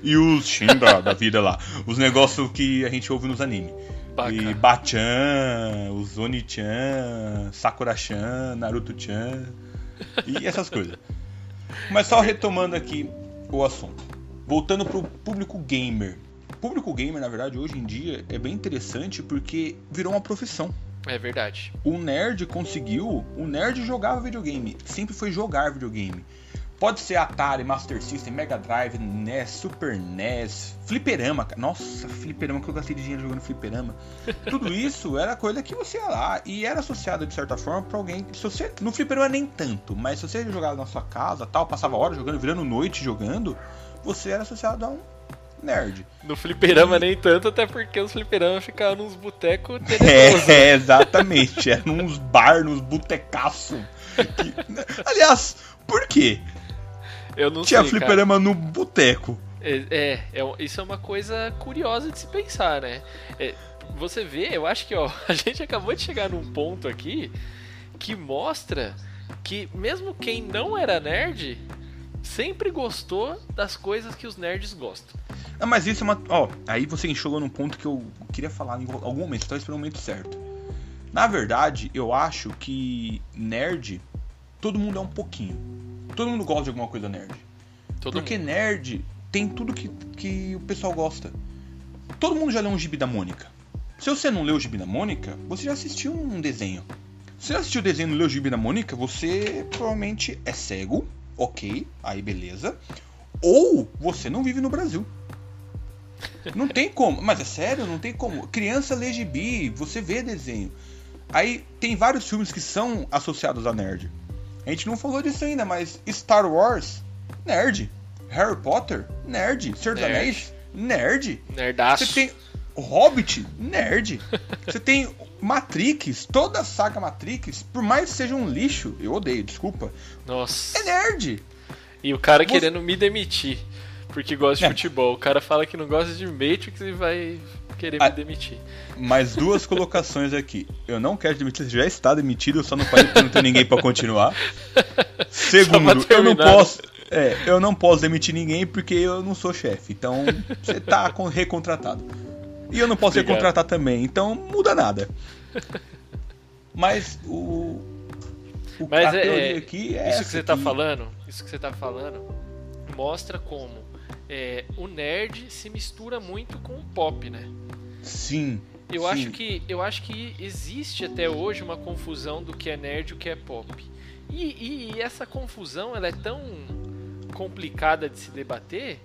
e os Shin da, da vida lá. Os negócios que a gente ouve nos animes. E Bachan, o Zoni-chan, Sakura-chan, Naruto-chan e essas coisas. Mas só retomando aqui o assunto. Voltando pro público gamer. O público gamer, na verdade, hoje em dia é bem interessante porque virou uma profissão. É verdade. O nerd conseguiu. O nerd jogava videogame. Sempre foi jogar videogame. Pode ser Atari, Master System, Mega Drive, NES, Super NES, Fliperama. Nossa, Fliperama que eu gastei de dinheiro jogando Fliperama. Tudo isso era coisa que você ia lá e era associado de certa forma para alguém. Se você no Fliperama nem tanto, mas se você jogava na sua casa, tal, passava horas jogando, virando noite jogando, você era associado a um nerd. No fliperama e... nem tanto, até porque os fliperamas ficavam nos botecos tenebrosos. É, exatamente. Eram uns bar, nos botecaços. Que... Aliás, por quê? Eu não Tinha sei, fliperama cara. no boteco. É, é, é, isso é uma coisa curiosa de se pensar, né? É, você vê, eu acho que ó, a gente acabou de chegar num ponto aqui que mostra que mesmo quem não era nerd sempre gostou das coisas que os nerds gostam. Não, mas isso é uma. Ó, aí você enxugou num ponto que eu queria falar em algum momento, talvez pelo momento certo. Na verdade, eu acho que nerd, todo mundo é um pouquinho todo mundo gosta de alguma coisa nerd. Todo Porque mundo. nerd tem tudo que, que o pessoal gosta. Todo mundo já leu um gibi da Mônica. Se você não leu o gibi da Mônica, você já assistiu um desenho. Se você assistiu o desenho e não leu o gibi da Mônica, você provavelmente é cego, ok, aí beleza. Ou você não vive no Brasil. Não tem como, mas é sério, não tem como. Criança lê gibi, você vê desenho. Aí tem vários filmes que são associados a nerd. A gente não falou disso ainda, mas Star Wars, nerd. Harry Potter, nerd. Senhor dos Nerd. Anéis, nerd. Nerdaço. Você tem Hobbit, nerd. Você tem Matrix, toda a saga Matrix, por mais que seja um lixo, eu odeio, desculpa, Nossa. é nerd. E o cara Você- querendo me demitir. Porque gosta de É. futebol. O cara fala que não gosta de Matrix e vai querer Ah. me demitir. Mais duas colocações aqui. Eu não quero demitir, você já está demitido, eu só não falei porque não tem ninguém pra continuar. Segundo, eu não posso. É, eu não posso demitir ninguém porque eu não sou chefe. Então, você tá con- recontratado. E eu não posso Obrigado. recontratar também, então muda nada. Mas o. o Mas é, é, aqui é isso que você tá que- falando, isso que você tá falando, mostra como é, o nerd se mistura muito com o pop, né? Sim. Eu sim. acho que eu acho que existe até hoje uma confusão do que é nerd e o que é pop. E, e- e essa confusão ela é tão complicada de se debater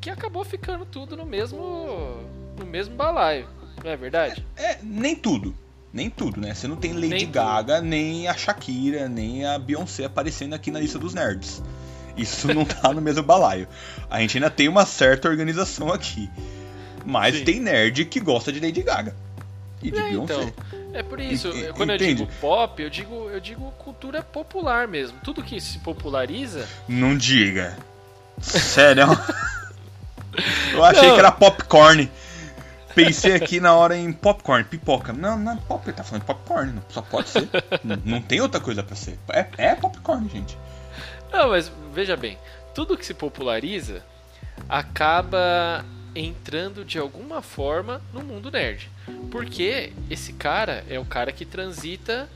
que acabou ficando tudo no mesmo no mesmo balaio, não é verdade? É, nem tudo. Nem tudo, né? Você não tem Lady Nem tudo. Gaga, nem a Shakira, nem a Beyoncé aparecendo aqui na lista dos nerds. Isso não tá no mesmo balaio. A gente ainda tem uma certa organização aqui. Mas Sim. tem nerd que gosta de Lady Gaga. E de É, Beyoncé. então, é por isso, E- quando eu digo pop, eu digo, eu digo cultura popular mesmo. Tudo que se populariza, Não diga. Sério? Eu achei Não. que era popcorn. Pensei aqui na hora em popcorn, pipoca. Não, não é pop, ele tá falando de popcorn, não- só pode ser. não, não tem outra coisa pra ser. É, é popcorn, gente. Não, mas veja bem, tudo que se populariza acaba entrando de alguma forma no mundo nerd. Porque esse cara é o cara que transita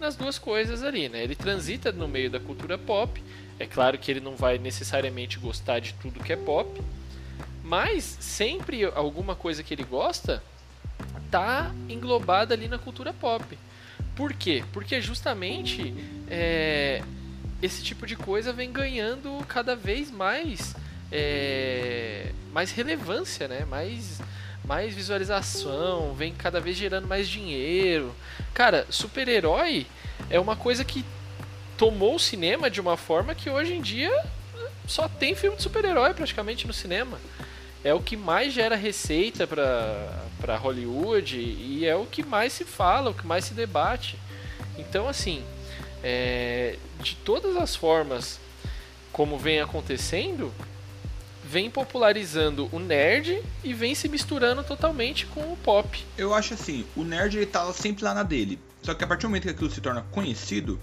nas duas coisas ali, né? Ele transita no meio da cultura pop. É claro que ele não vai necessariamente gostar de tudo que é pop, mas sempre alguma coisa que ele gosta tá englobada ali na cultura pop. Por quê? Porque justamente é, esse tipo de coisa vem ganhando cada vez mais é, mais relevância, né? Mais mais visualização, vem cada vez gerando mais dinheiro. Cara, super-herói é uma coisa que tomou o cinema de uma forma que hoje em dia só tem filme de super-herói praticamente no cinema. É o que mais gera receita para Hollywood e é o que mais se fala, o que mais se debate. Então, assim, é, de todas as formas como vem acontecendo, vem popularizando o nerd e vem se misturando totalmente com o pop. Eu acho assim, o nerd ele tá sempre lá na dele. Só que a partir do momento que aquilo se torna conhecido,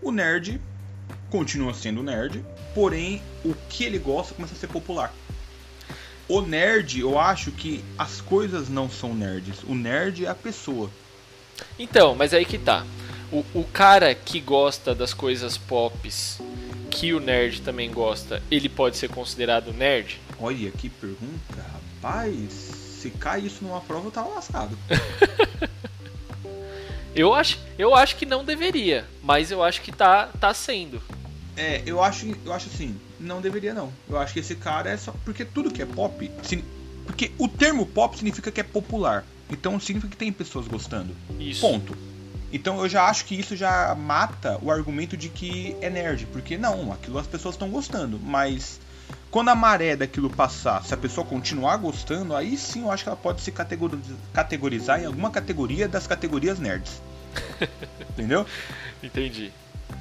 o nerd continua sendo nerd, porém o que ele gosta começa a ser popular. O nerd, eu acho que as coisas não são nerds. O nerd é a pessoa. Então, mas aí que tá. O, o cara que gosta das coisas pops, que o nerd também gosta, ele pode ser considerado nerd? Olha que pergunta, rapaz. Se cai isso numa prova, eu tava lascado. Eu acho, eu acho que não deveria, mas eu acho que tá, tá sendo. É, eu acho, eu acho assim, não deveria não. Eu acho que esse cara é só porque tudo que é pop, porque o termo pop significa que é popular. Então significa que tem pessoas gostando. Isso. Ponto. Então eu já acho que isso já mata o argumento de que é nerd, porque não, aquilo as pessoas estão gostando, mas quando a maré daquilo passar, se a pessoa continuar gostando, aí sim eu acho que ela pode se categori- categorizar em alguma categoria das categorias nerds. Entendeu? Entendi.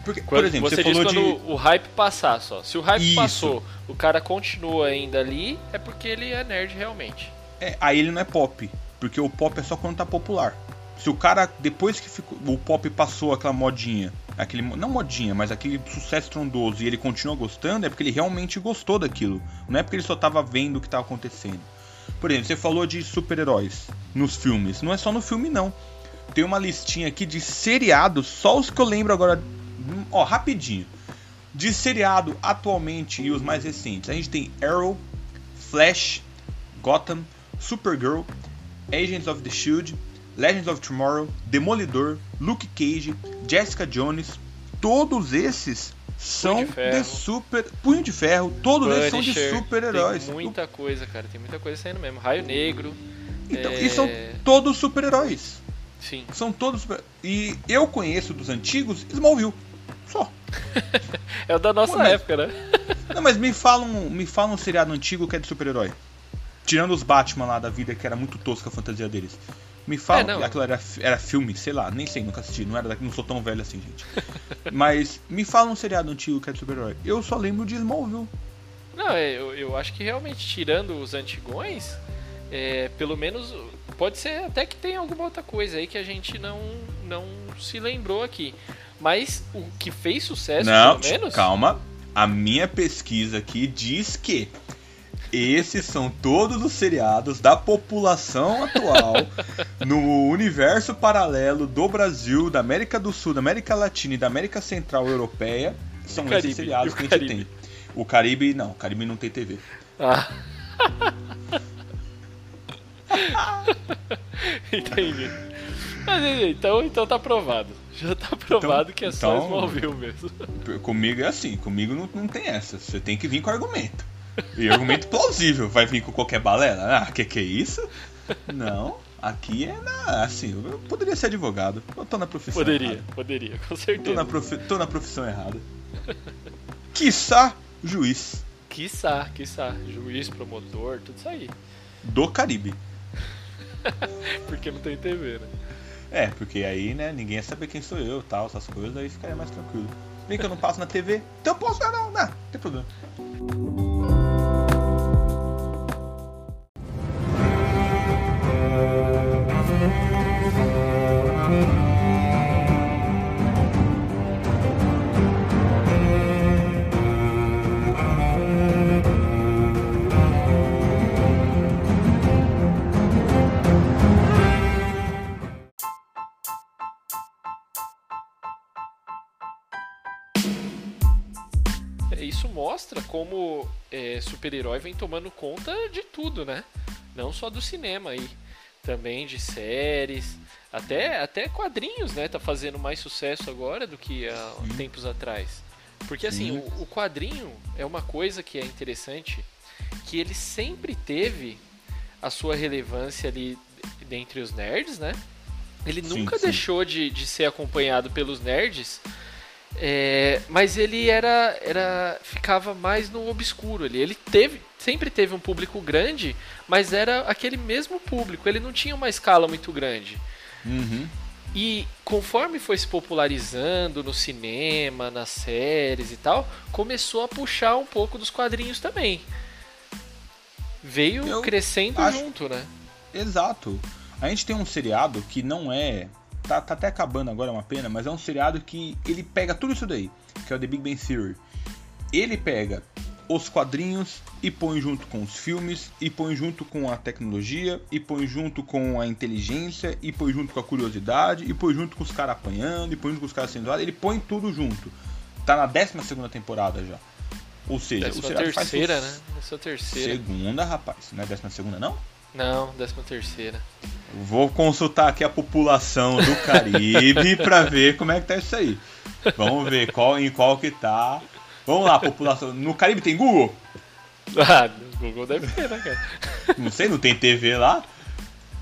Porque, Quando, por exemplo, você, você, falou quando de o hype passar só. Se o hype Isso. passou, o cara continua ainda ali, é porque ele é nerd realmente. É, aí ele não é pop, porque o pop é só quando tá popular. Se o cara, depois que ficou, o pop passou aquela modinha, aquele, não modinha, mas aquele sucesso trondoso e ele continua gostando, é porque ele realmente gostou daquilo. Não é porque ele só tava vendo o que tava acontecendo. Por exemplo, você falou de super-heróis nos filmes. Não é só no filme, não. Tem uma listinha aqui de seriados, só os que eu lembro agora. Ó, rapidinho. De seriado atualmente e os mais recentes. A gente tem Arrow, Flash, Gotham, Supergirl, Agents of the Shield, Legends of Tomorrow, Demolidor, Luke Cage, Jessica Jones, todos esses são de de super. Punho de Ferro, todos eles são de Punisher, super-heróis. Tem muita coisa, cara. Tem muita coisa saindo mesmo. Raio Negro. Então, é, e são todos super-heróis. Sim. São todos. E eu conheço dos antigos Smallville. Só. é o da nossa Pô, época, né? Não, mas me falam, me falam um seriado antigo que é de super-herói. Tirando os Batman lá da vida, que era muito tosca a fantasia deles. Me fala, é, aquilo era, era filme, sei lá, nem sei, nunca assisti, não, era, não sou tão velho assim, gente. Mas me fala um seriado antigo que é de super-herói. Eu só lembro de Smallville. Não, é, eu, eu acho que realmente, tirando os antigões, é, pelo menos pode ser até que tem alguma outra coisa aí que a gente não, não se lembrou aqui. Mas o que fez sucesso, não, pelo menos. Calma. A minha pesquisa aqui diz que esses são todos os seriados da população atual no universo paralelo do Brasil, da América do Sul, da América Latina e da América Central Europeia. São Caribe, esses seriados que a gente Caribe. tem. O Caribe, não, o Caribe não tem TV. Ah. Entendi. Mas, então, então tá provado. Já tá provado então, que é só então, Smallville mesmo. Comigo é assim, comigo não, não tem essa. Você tem que vir com argumento. E argumento plausível. Vai vir com qualquer balela? Ah, que que é isso? Não. Aqui é na. Assim, eu poderia ser advogado. Eu tô na profissão Poderia, errada. poderia, com certeza. Tô na, profi tô na profissão errada. Quiçá juiz. Quiçá, quiçá. Juiz, promotor, tudo isso aí. Do Caribe. porque não tem TV, né? É, porque aí, né, ninguém ia saber quem sou eu tal, essas coisas, aí ficaria mais tranquilo. Bem que eu não passo na TV, então eu posso. Não, não, não, não tem problema. Mostra como é, super-herói vem tomando conta de tudo, né? Não só do cinema aí, também de séries, até, até quadrinhos, né? Tá fazendo mais sucesso agora do que há tempos atrás. Porque assim, o, o, quadrinho é uma coisa que é interessante, que ele sempre teve a sua relevância ali dentre os nerds, né? Ele sim, nunca sim. deixou de, de ser acompanhado pelos nerds é, mas ele era, era ficava mais no obscuro. Ele, ele teve, sempre teve um público grande, mas era aquele mesmo público. Ele não tinha uma escala muito grande. Uhum. E conforme foi se popularizando no cinema, nas séries e tal, começou a puxar um pouco dos quadrinhos também. Veio Eu crescendo acho... junto, né? Exato. A gente tem um seriado que não é tá, tá até acabando agora, é uma pena, mas é um seriado que ele pega tudo isso daí, que é o The Big Bang Theory. Ele pega os quadrinhos e põe junto com os filmes, e põe junto com a tecnologia, e põe junto com a inteligência, e põe junto com a curiosidade, e põe junto com os caras apanhando, e põe junto com os caras sendo ele põe tudo junto. Tá na 12 segunda temporada já. Ou seja, décima o seriado terceira, faz... né? Décima terceira. Segunda, rapaz. Não é décima segunda, não? Não, décima terceira. Vou consultar aqui a população do Caribe para ver como é que tá isso aí. Vamos ver qual em qual que tá. Vamos lá, população. No Caribe tem Google? Ah, Google deve ter, né, cara? Não sei, não tem TV lá.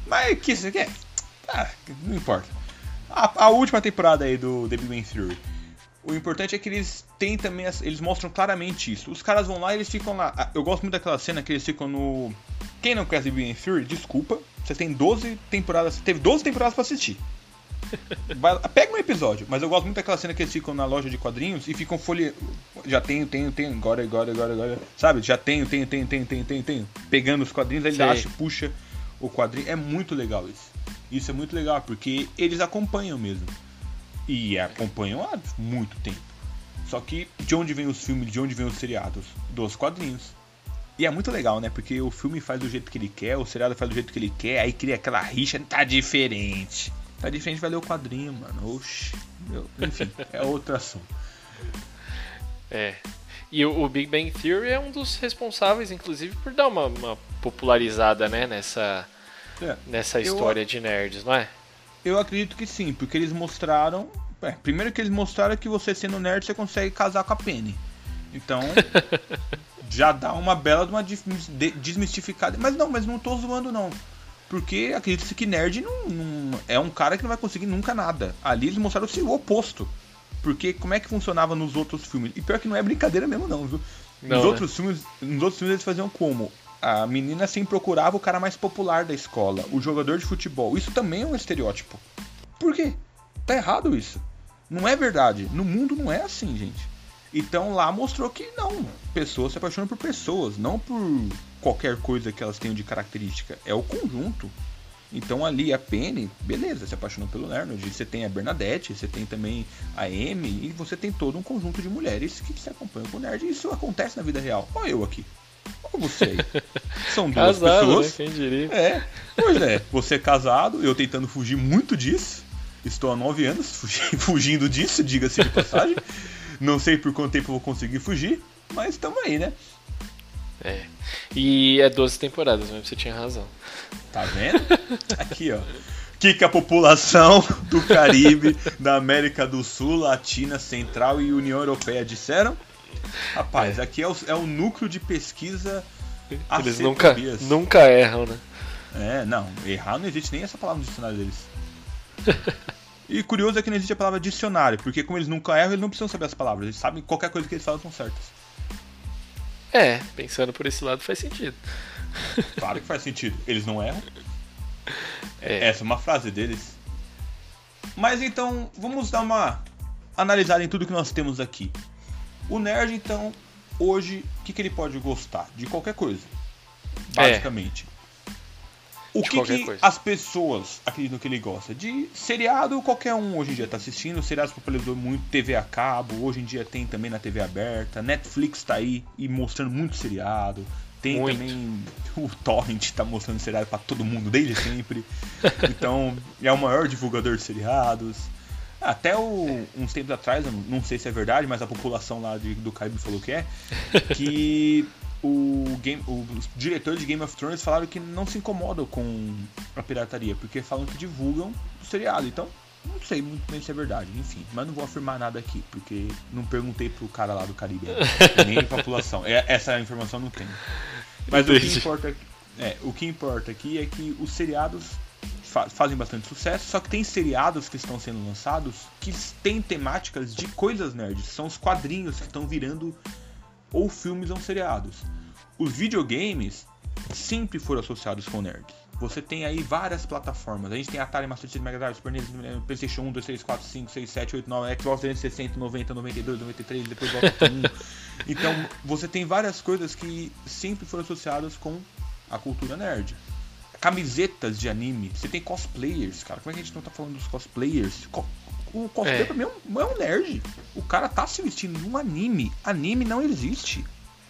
Mas que isso aqui é? Ah, não importa. A, a, última temporada aí do The Big Bang Theory. O importante é que eles têm também, eles mostram claramente isso. Os caras vão lá e eles ficam lá. Eu gosto muito daquela cena que eles ficam no. Quem não conhece The Big Bang Theory, desculpa. Você tem 12 temporadas. Teve 12 temporadas para assistir. Vai, pega um episódio, mas eu gosto muito daquela cena que eles ficam na loja de quadrinhos e ficam folheando. Já tenho, tenho, tenho, agora, agora, agora, agora. Sabe? Já tenho, tenho, tenho, tenho, tenho, tenho, tenho. Pegando os quadrinhos, ele acha, puxa o quadrinho. É muito legal isso. Isso é muito legal, porque eles acompanham mesmo. E acompanham há muito tempo. Só que de onde vem os filmes, de onde vem os seriados? Dos quadrinhos. E é muito legal, né? Porque o filme faz do jeito que ele quer, o seriado faz do jeito que ele quer, aí cria aquela rixa, tá diferente. Tá diferente, vai ler o quadrinho, mano. Oxi. Enfim, é outro assunto. É. E o, o, Big Bang Theory é um dos responsáveis, inclusive, por dar uma, uma popularizada, né, nessa, é. nessa história eu, de nerds, não é? Eu acredito que sim, porque eles mostraram. É, primeiro que eles mostraram que você sendo nerd você consegue casar com a Penny. Então, já dá uma bela de uma desmistificada. Mas não, mas não tô zoando não. Porque acredita-se que nerd não, não, é um cara que não vai conseguir nunca nada. Ali eles mostraram o oposto. Porque como é que funcionava nos outros filmes? E pior que não é brincadeira mesmo, não, viu? Não, nos, né? outros filmes, nos outros filmes eles faziam como? A menina sempre procurava o cara mais popular da escola, o jogador de futebol. Isso também é um estereótipo. Por quê? Tá errado isso. Não é verdade. No mundo não é assim, gente. Então lá mostrou que não. Pessoas se apaixonam por pessoas, não por qualquer coisa que elas tenham de característica. É o conjunto. Então ali a Penny, beleza, se apaixonou pelo Leonard. Você tem a Bernadette, você tem também a Amy, e você tem todo um conjunto de mulheres que se acompanham com o nerd. Isso acontece na vida real. Olha eu aqui. Olha você aí. São duas casado, pessoas. Né? Quem diria? É. Pois é, você é casado, eu tentando fugir muito disso. Estou há nove anos fugindo disso, diga-se de passagem. Não sei por quanto tempo vou conseguir fugir, mas estamos aí, né? É. E é 12 temporadas, mas você tinha razão. Tá vendo? Aqui, ó. O que, que a população do Caribe, da América do Sul, Latina, Central e União Europeia disseram? Rapaz, é. aqui é o, é o núcleo de pesquisa. Eles nunca, nunca erram, né? É, não. Errar não existe nem essa palavra no dicionário deles. E curioso é que não existe a palavra dicionário, porque como eles nunca erram, eles não precisam saber as palavras. Eles sabem que qualquer coisa que eles falam são certas. É, pensando por esse lado faz sentido. Claro que faz sentido. Eles não erram. É. Essa é uma frase deles. Mas então, vamos dar uma analisada em tudo que nós temos aqui. O nerd, então, hoje, o que, que ele pode gostar? De qualquer coisa. É. Basicamente. É. O que, que as pessoas acreditam que ele gosta? De seriado, qualquer um hoje em dia está assistindo. Seriados popularizou muito TV a cabo. Hoje em dia tem também na TV aberta. Netflix está aí e mostrando muito seriado. Tem muito. também o Torrent está mostrando seriado para todo mundo desde sempre. então é o maior divulgador de seriados. Até o, uns tempos atrás, não sei se é verdade, mas a população lá de, do Caribe falou que é, que o game, os diretores de Game of Thrones falaram que não se incomodam com a pirataria, porque falam que divulgam o seriado. Então, não sei muito bem se é verdade, enfim. Mas não vou afirmar nada aqui, porque não perguntei pro cara lá do Caribe, nem a população. É, essa informação não tem. Mas o que importa, é, o que importa aqui é que os seriados fa fazem bastante sucesso, só que tem seriados que estão sendo lançados que têm temáticas de coisas nerds. São os quadrinhos que estão virando ou filmes ou seriados. Os videogames sempre foram associados com nerds. Você tem aí várias plataformas. A gente tem Atari, Master System, Mega Drive, Super NES, PlayStation 1, 2, 3, 4, 5, 6, 7, 8, 9, Xbox 360, 90, 92, 93, depois volta para 1. Então, você tem várias coisas que sempre foram associadas com a cultura nerd. Camisetas de anime. Você tem cosplayers, cara. Como é que a gente não tá falando dos cosplayers? O cosplay é. pra mim é um, é um nerd. O cara tá se vestindo num anime. Anime não existe.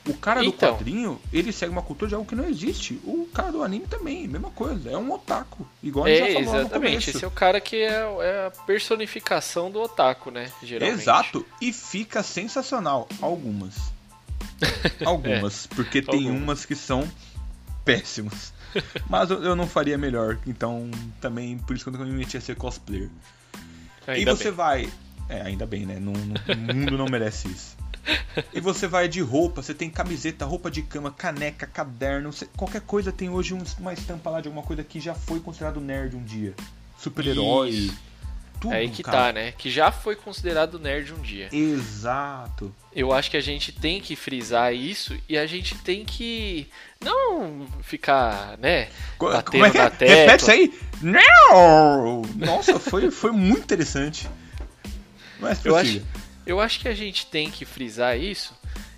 O cara do então, quadrinho, ele segue uma cultura de algo que não existe. O cara do anime também, mesma coisa. É um otaku. Igual a gente é, já falou Exatamente. Esse é o cara que é, é, a personificação do otaku, né? Geralmente. Exato. E fica sensacional. Algumas. Algumas. é, porque tem algumas. umas que são péssimas. Mas eu não faria melhor. Então, também, por isso que eu me meti a ser cosplayer. Ainda e você bem. vai. É, ainda bem, né? Não, não, o mundo não merece isso. E você vai de roupa, você tem camiseta, roupa de cama, caneca, caderno, você, qualquer coisa tem hoje uma estampa lá de alguma coisa que já foi considerado nerd um dia. Super-herói. Tudo, é aí que cara. tá, né? Que já foi considerado nerd um dia. Exato. Eu acho que a gente tem que frisar isso e a gente tem que não ficar, né, batendo Como é que é? tecla. Repete isso aí. Não! Nossa, foi, foi muito interessante. Mas eu acho, eu acho que a gente tem que frisar isso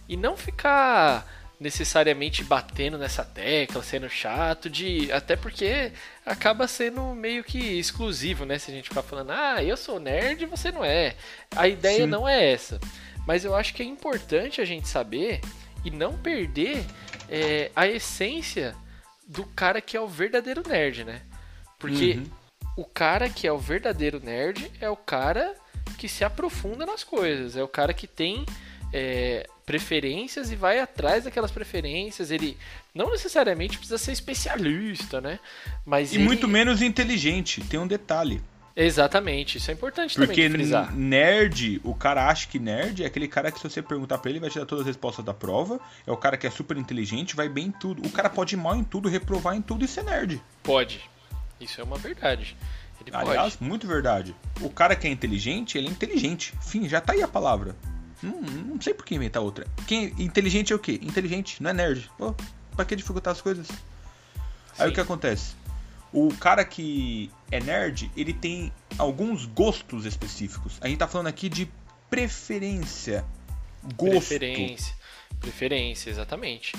e não ficar necessariamente batendo nessa tecla, sendo chato, de até porque acaba sendo meio que exclusivo, né? Se a gente ficar falando, ah, eu sou nerd e você não é. A ideia Sim. não é essa. Mas eu acho que é importante a gente saber e não perder é, a essência do cara que é o verdadeiro nerd, né? Porque uhum. o cara que é o verdadeiro nerd é o cara que se aprofunda nas coisas, é o cara que tem é, preferências e vai atrás daquelas preferências. Ele não necessariamente precisa ser especialista, né? Mas e ele... muito menos inteligente. Tem um detalhe. Exatamente, isso é importante Porque também frisar. nerd, o cara acha que nerd é aquele cara que se você perguntar pra ele, vai te dar todas as respostas da prova. É o cara que é super inteligente, vai bem em tudo. O cara pode ir mal em tudo, reprovar em tudo e ser nerd. Pode. Isso é uma verdade. Ele Aliás, pode. muito verdade. O cara que é inteligente, ele é inteligente. Fim, já tá aí a palavra. Não, não sei por que inventar outra. Quem inteligente é o quê? Inteligente, não é nerd. Pô, pra que dificultar as coisas? Aí Sim. o que acontece? O cara que é nerd, ele tem alguns gostos específicos. A gente tá falando aqui de preferência. Gosto. Preferência. Preferência, exatamente.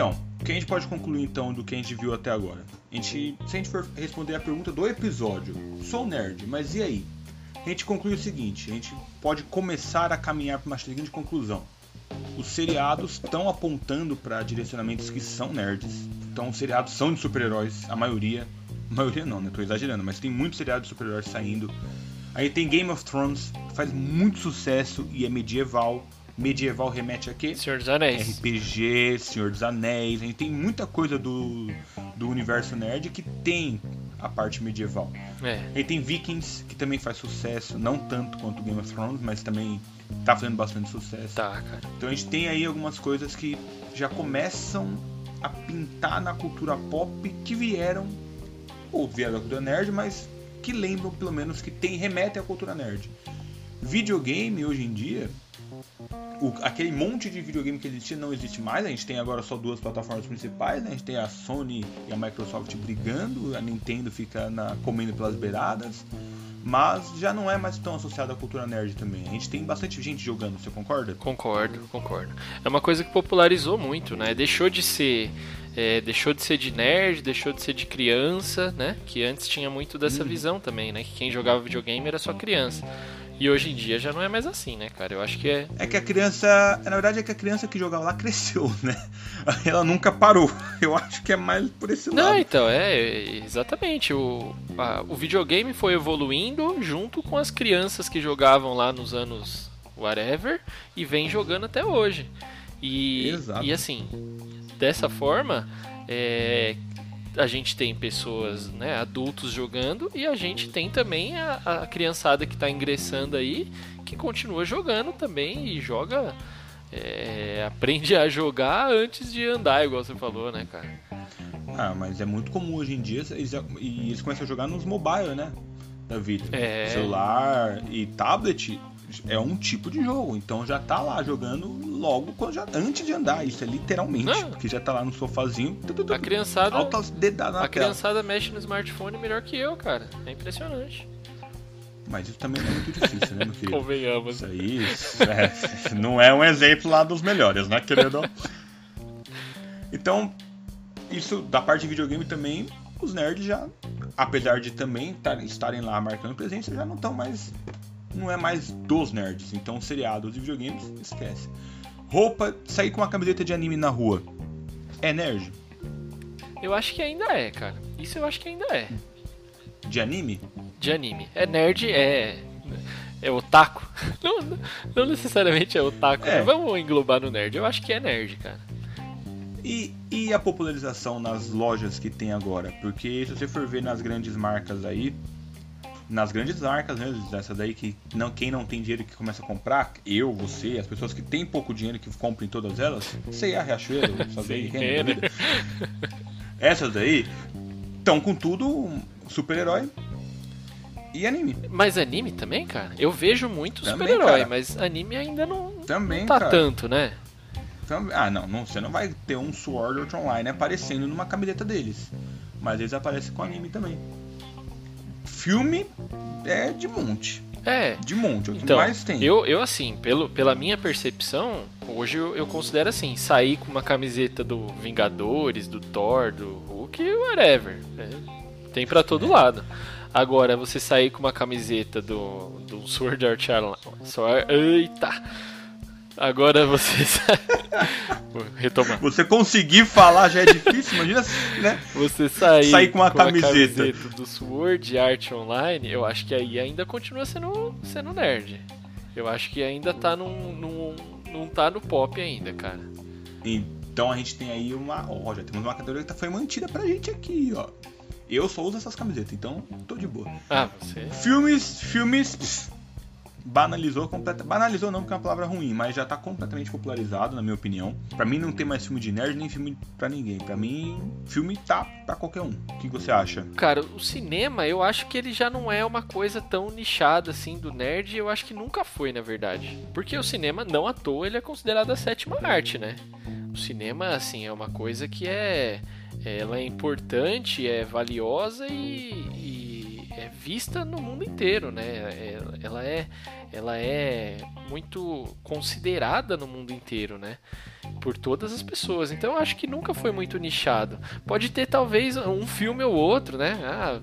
Então, o que a gente pode concluir então do que a gente viu até agora? A gente, se a gente for responder a pergunta do episódio, sou nerd, mas e aí? A gente conclui o seguinte: a gente pode começar a caminhar para uma seguinte conclusão. Os seriados estão apontando para direcionamentos que são nerds. Então, os seriados são de super-heróis, a maioria. A maioria não, né? Tô exagerando, mas tem muitos seriados de super-heróis saindo. Aí tem Game of Thrones, que faz muito sucesso e é medieval. Medieval remete a quê? Senhor dos Anéis. RPG, Senhor dos Anéis, a gente tem muita coisa do, do universo nerd que tem a parte medieval. É. Aí tem Vikings, que também faz sucesso, não tanto quanto Game of Thrones, mas também tá fazendo bastante sucesso. Tá, cara. Então a gente tem aí algumas coisas que já começam a pintar na cultura pop que vieram, ou vieram da cultura nerd, mas que lembram pelo menos que tem remete à cultura nerd. Videogame hoje em dia, o- aquele monte de videogame que existia não existe mais. A gente tem agora só duas plataformas principais, né? A gente tem a Sony e a Microsoft brigando, a Nintendo fica na- comendo pelas beiradas. Mas já não é mais tão associado à cultura nerd também. A gente tem bastante gente jogando, você concorda? Concordo, concordo. É uma coisa que popularizou muito, né? Deixou de ser. é, deixou de ser de nerd, deixou de ser de criança, né? Que antes tinha muito dessa visão também, né? Que quem jogava videogame era só criança. E hoje em dia já não é mais assim, né, cara? Eu acho que é. É que a criança. Na verdade é que a criança que jogava lá cresceu, né? Ela nunca parou. Eu acho que é mais por esse Não, lado. então, é, exatamente. O, a- o videogame foi evoluindo junto com as crianças que jogavam lá nos anos whatever e vem jogando até hoje. E, Exato. e assim, dessa forma, é, a gente tem pessoas, né, adultos jogando e a gente tem também a, a criançada que está ingressando aí que continua jogando também e joga. é, aprende a jogar antes de andar, igual você falou, né, cara? Ah, mas é muito comum hoje em dia eles, e eles começam a jogar nos mobile, né? Da vida. É. Celular e tablet é um tipo de jogo. Então já tá lá jogando logo quando já, antes de andar. Isso é literalmente. Não. Porque já tá lá no sofazinho. tu, tu, tu, A criançada, Altas dedadas na a tela. criançada mexe no smartphone melhor que eu, cara. É impressionante. Mas isso também não é muito difícil, né, meu querido? Convenhamos. Isso aí é, não é um exemplo lá dos melhores, né, querido? Então, isso da parte de videogame também, os nerds já, apesar de também tar- estarem lá marcando presença, já não estão mais. Não é mais dos nerds. Então, seriados e videogames, esquece. Roupa, sair com uma camiseta de anime na rua. É nerd? Eu acho que ainda é, cara. Isso eu acho que ainda é. De anime? De anime. É nerd, é. É otaku. Não, não necessariamente é otaku. É. né? Vamos englobar no nerd. Eu acho que é nerd, cara. E, e a popularização nas lojas que tem agora? Porque se você for ver nas grandes marcas aí, nas grandes marcas mesmo, dessa daí que não, quem não tem dinheiro que começa a comprar, eu, você, as pessoas que têm pouco dinheiro que compram em todas elas, sei a Riachuelo, só Sim, bem é, né? Essas daí estão com tudo super-herói e anime. Mas anime também, cara? Eu vejo muito super-herói, mas anime ainda não, Também, não tá cara. tanto, né? Também- Ah, não, não, você não vai ter um Sword Art Online aparecendo numa camiseta deles. Mas eles aparecem com anime também. Filme é de monte. É. De monte, é o que Então, mais tem. eu, eu assim, pelo, pela minha percepção, hoje eu, eu considero assim, sair com uma camiseta do Vingadores, do Thor, do Hulk, whatever. É, tem pra todo lado. Agora, você sair com uma camiseta do, do Sword Art Online. Sword, eita! Agora você. Retomar. Você conseguir falar já é difícil, imagina, né? Você sair, Sair com uma com a camiseta. camiseta do Sword Art Online, eu acho que aí ainda continua sendo, sendo nerd. Eu acho que ainda tá num, num. Não tá no pop ainda, cara. Então a gente tem aí uma. Ó, já temos uma categoria que foi mantida pra gente aqui, ó. Eu só uso essas camisetas, então tô de boa. Ah, você. Filmes, filmes. Banalizou completamente. Banalizou não, porque é uma palavra ruim, mas já tá completamente popularizado, na minha opinião. Pra mim não tem mais filme de nerd nem filme pra ninguém. Pra mim, filme tá pra qualquer um. O que você acha? Cara, o cinema, eu acho que ele já não é uma coisa tão nichada assim do nerd, eu acho que nunca foi, na verdade. Porque o cinema, não à toa, ele é considerado a sétima arte, né? O cinema, assim, é uma coisa que é. Ela é importante, é valiosa e, e é vista no mundo inteiro, né? É- Ela é, ela é muito considerada no mundo inteiro, né? Por todas as pessoas. Então eu acho que nunca foi muito nichado. Pode ter talvez um filme ou outro, né? Ah,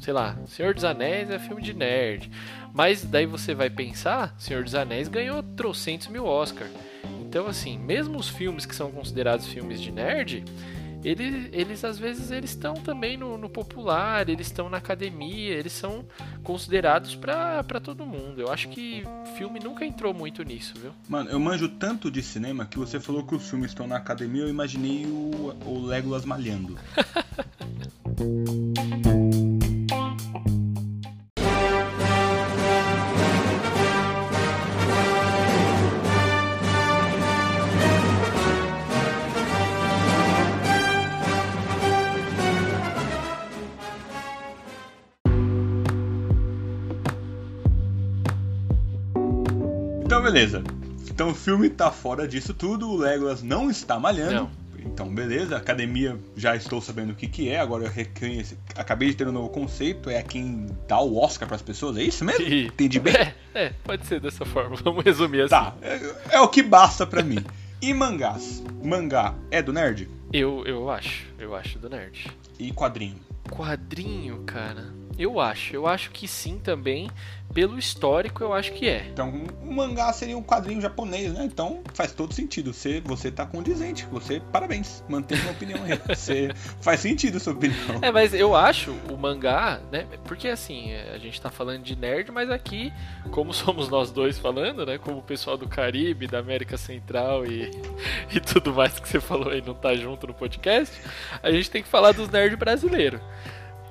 sei lá, Senhor dos Anéis é filme de nerd. Mas daí você vai pensar, Senhor dos Anéis ganhou trocentos mil Oscar. Então, assim, mesmo os filmes que são considerados filmes de nerd, eles, eles às vezes eles estão também no, no popular, eles estão na academia, eles são considerados pra pra todo mundo. Eu acho que filme nunca entrou muito nisso, viu? Mano, eu manjo tanto de cinema que você falou que os filmes estão na academia, eu imaginei o, o Legolas malhando. Então, beleza. Então o filme tá fora disso tudo, o Legolas não está malhando. Não. Então, beleza, academia já estou sabendo o que, que é, agora eu reconheço, acabei de ter um novo conceito, é quem dá o Oscar pras pessoas, é isso mesmo? E- Entendi bem? É, é, pode ser dessa forma. Vamos resumir assim. Tá, é, é o que basta pra mim. E mangás? Mangá é do nerd? Eu, eu acho, eu acho do nerd. E quadrinho? Quadrinho, cara. Eu acho, eu acho que sim também. Pelo histórico, eu acho que é. Então, um mangá seria um quadrinho japonês, né? Então faz todo sentido. Você, você tá condizente. Você, parabéns. Mantém uma opinião aí. Você, faz sentido a sua opinião. É, mas eu acho o mangá, né? Porque assim, a gente tá falando de nerd, mas aqui, como somos nós dois falando, né? Como o pessoal do Caribe, da América Central e, e tudo mais que você falou aí não tá junto no podcast, a gente tem que falar dos nerds brasileiros.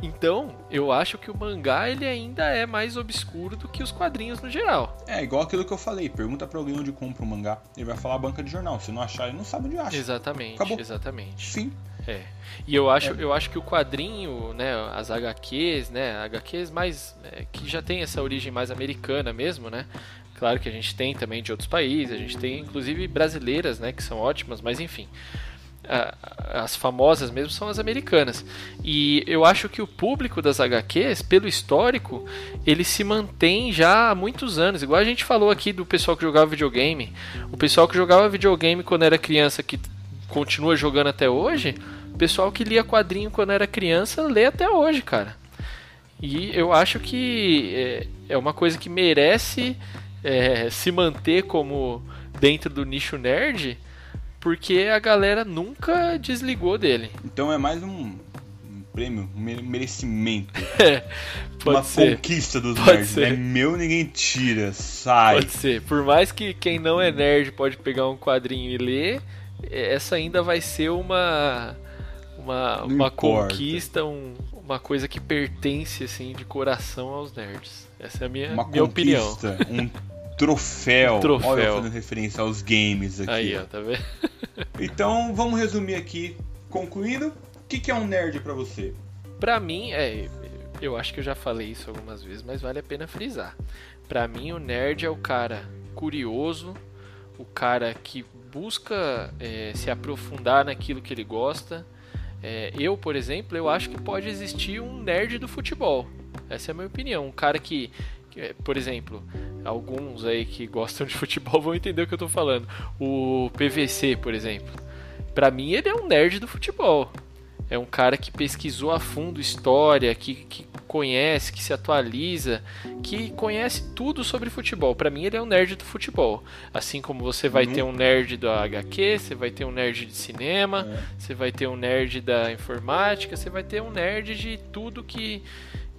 Então, eu acho que o mangá ele ainda é mais obscuro do que os quadrinhos no geral. É igual aquilo que eu falei. Pergunta pra alguém onde compra um mangá. Ele vai falar banca de jornal. Se não achar, ele não sabe onde acha. Exatamente, Acabou. exatamente. Fim. É. E eu acho, É. eu acho que o quadrinho, né, as HQs, né, HQs mais é, que já tem essa origem mais americana mesmo, né? Claro que a gente tem também de outros países, a gente tem inclusive brasileiras, né, que são ótimas, mas enfim. As famosas mesmo são as americanas. E eu acho que o público das HQs, pelo histórico, ele se mantém já há muitos anos. Igual a gente falou aqui do pessoal que jogava videogame. O pessoal que jogava videogame quando era criança, que continua jogando até hoje, o pessoal que lia quadrinho quando era criança lê até hoje, cara. E eu acho que é, é uma coisa que merece é, se manter como dentro do nicho nerd, porque a galera nunca desligou dele. Então é mais um, um prêmio, um mere- merecimento. Pode uma ser. conquista dos Pode nerds. ser. É meu, ninguém tira. Sai. Pode ser. Por mais que quem não é nerd pode pegar um quadrinho e ler, essa ainda vai ser uma uma, uma conquista, um- uma coisa que pertence assim de coração aos nerds. Essa é a minha, Uma minha opinião. conquista, um troféu. Troféu. Olha eu fazendo referência aos games aqui. Aí, ó. tá vendo? Então, vamos resumir aqui. Concluindo, o que, que é um nerd pra você? Pra mim, é, eu acho que eu já falei isso algumas vezes, mas vale a pena frisar. Pra mim, o nerd é o cara curioso, o cara que busca é, se aprofundar naquilo que ele gosta. É, eu, por exemplo, eu acho que pode existir um nerd do futebol. Essa é a minha opinião. Um cara que, por exemplo, alguns aí que gostam de futebol vão entender o que eu tô falando. O PVC, por exemplo. Pra mim, ele é um nerd do futebol. É um cara que pesquisou a fundo história, que, que conhece, que se atualiza, que conhece tudo sobre futebol. Para mim, ele é um nerd do futebol. Assim como você vai ter um nerd do HQ, você vai ter um nerd de cinema, é. você vai ter um nerd da informática, você vai ter um nerd de tudo que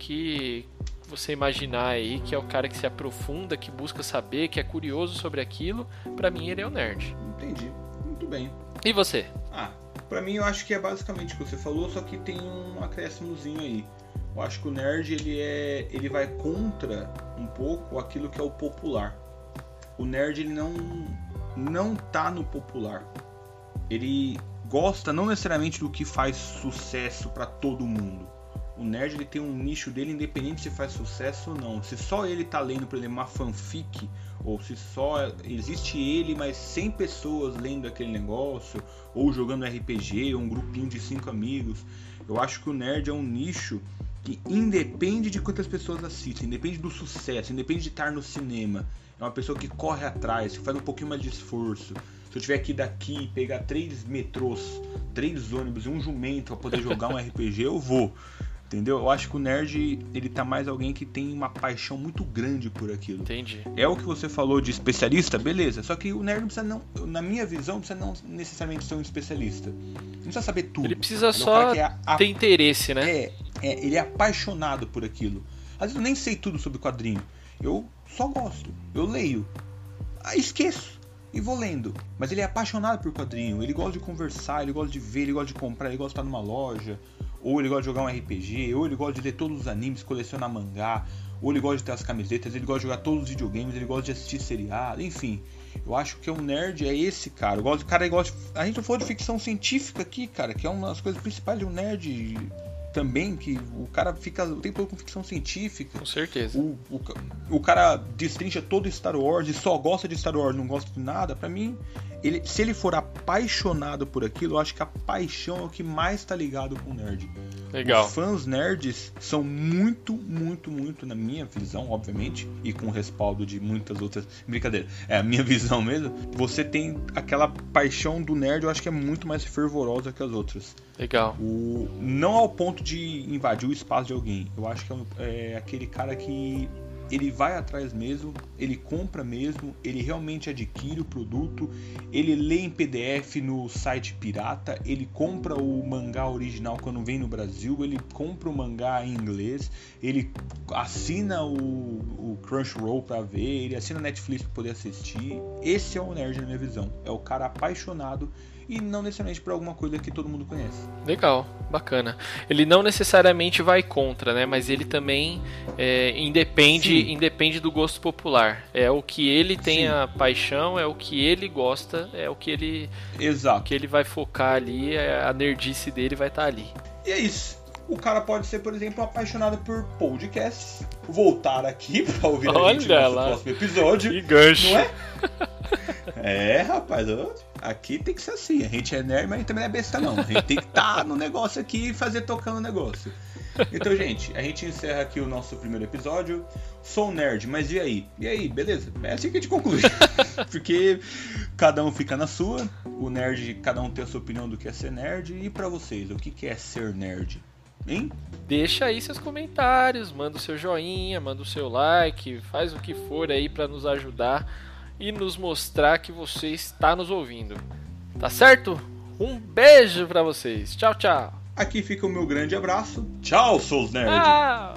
que você imaginar aí, que é o cara que se aprofunda, que busca saber, que é curioso sobre aquilo. Para mim, ele é o nerd. Entendi. Muito bem. E você? Ah, para mim eu acho que é basicamente o que você falou, só que tem um acréscimozinho aí. Eu acho que o nerd ele é, ele vai contra um pouco aquilo que é o popular. O nerd ele não não tá no popular. Ele gosta não necessariamente do que faz sucesso para todo mundo. O nerd ele tem um nicho dele independente se faz sucesso ou não. Se só ele tá lendo, por exemplo, uma fanfic ou se só existe ele, mas 100 pessoas lendo aquele negócio, ou jogando RPG, ou um grupinho de 5 amigos. Eu acho que o nerd é um nicho que independe de quantas pessoas assistem, independe do sucesso, independe de estar no cinema. É uma pessoa que corre atrás, que faz um pouquinho mais de esforço. Se eu tiver que ir daqui, pegar três metrôs, três ônibus e um jumento para poder jogar um RPG, eu vou. Entendeu? Eu acho que o nerd, ele tá mais alguém que tem uma paixão muito grande por aquilo. Entendi. É o que você falou de especialista, beleza. Só que o nerd precisa não, na minha visão, precisa não necessariamente ser um especialista. Não precisa saber tudo. Ele precisa ele é só é a, ter interesse, né? É, é, ele é apaixonado por aquilo. Às vezes eu nem sei tudo sobre quadrinho. Eu só gosto. Eu leio. Ah, esqueço e vou lendo. Mas ele é apaixonado por quadrinho, ele gosta de conversar, ele gosta de ver, ele gosta de comprar, ele gosta de estar numa loja, ou ele gosta de jogar um RPG, ou ele gosta de ler todos os animes, colecionar mangá, ou ele gosta de ter as camisetas, ele gosta de jogar todos os videogames, ele gosta de assistir seriado, enfim. Eu acho que um nerd é esse cara. Eu gosto, cara, de, a gente falou de ficção científica aqui, cara, que é uma das coisas principais de um nerd também, que o cara fica o tempo todo com ficção científica. Com certeza. O, o, o cara destrincha todo Star Wars e só gosta de Star Wars, não gosta de nada. Para mim, ele, se ele for apaixonado por aquilo, eu acho que a paixão é o que mais tá ligado com o nerd. Legal. Os fãs nerds são muito, muito, muito, na minha visão, obviamente, e com o respaldo de muitas outras. Brincadeira, é a minha visão mesmo. Você tem aquela paixão do nerd, eu acho que é muito mais fervorosa que as outras. Legal. O, não ao ponto de invadir o espaço de alguém. Eu acho que é, é aquele cara que ele vai atrás mesmo, ele compra mesmo, ele realmente adquire o produto, ele lê em PDF no site pirata, ele compra o mangá original quando vem no Brasil, ele compra o mangá em inglês, ele assina o, o Crunchyroll para ver, ele assina Netflix para poder assistir. Esse é o nerd na minha visão, é o cara apaixonado e não necessariamente por alguma coisa que todo mundo conhece. Legal, bacana. Ele não necessariamente vai contra, né? Mas ele também é, independe, independe do gosto popular. É o que ele tem Sim. a paixão, é o que ele gosta, é o que ele, Exato. que ele vai focar ali, é, a nerdice dele vai estar tá ali. E é isso. O cara pode ser, por exemplo, apaixonado por podcasts, voltar aqui para ouvir Olha a gente no próximo episódio. Que gancho. Não é? é, rapaz, aqui tem que ser assim. A gente é nerd, mas a gente também não é besta, não. A gente tem que estar tá no negócio aqui e fazer tocando o negócio. Então, gente, a gente encerra aqui o nosso primeiro episódio. Sou nerd, mas e aí? E aí, beleza? É assim que a gente conclui. Porque cada um fica na sua. O nerd, cada um tem a sua opinião do que é ser nerd. E para vocês, o que é ser nerd? Hein? Deixa aí seus comentários, manda o seu joinha, manda o seu like, faz o que for aí para nos ajudar e nos mostrar que você está nos ouvindo. Tá certo? Um beijo para vocês. Tchau, tchau. Aqui fica o meu grande abraço. Tchau, Souls Nerd. Ah.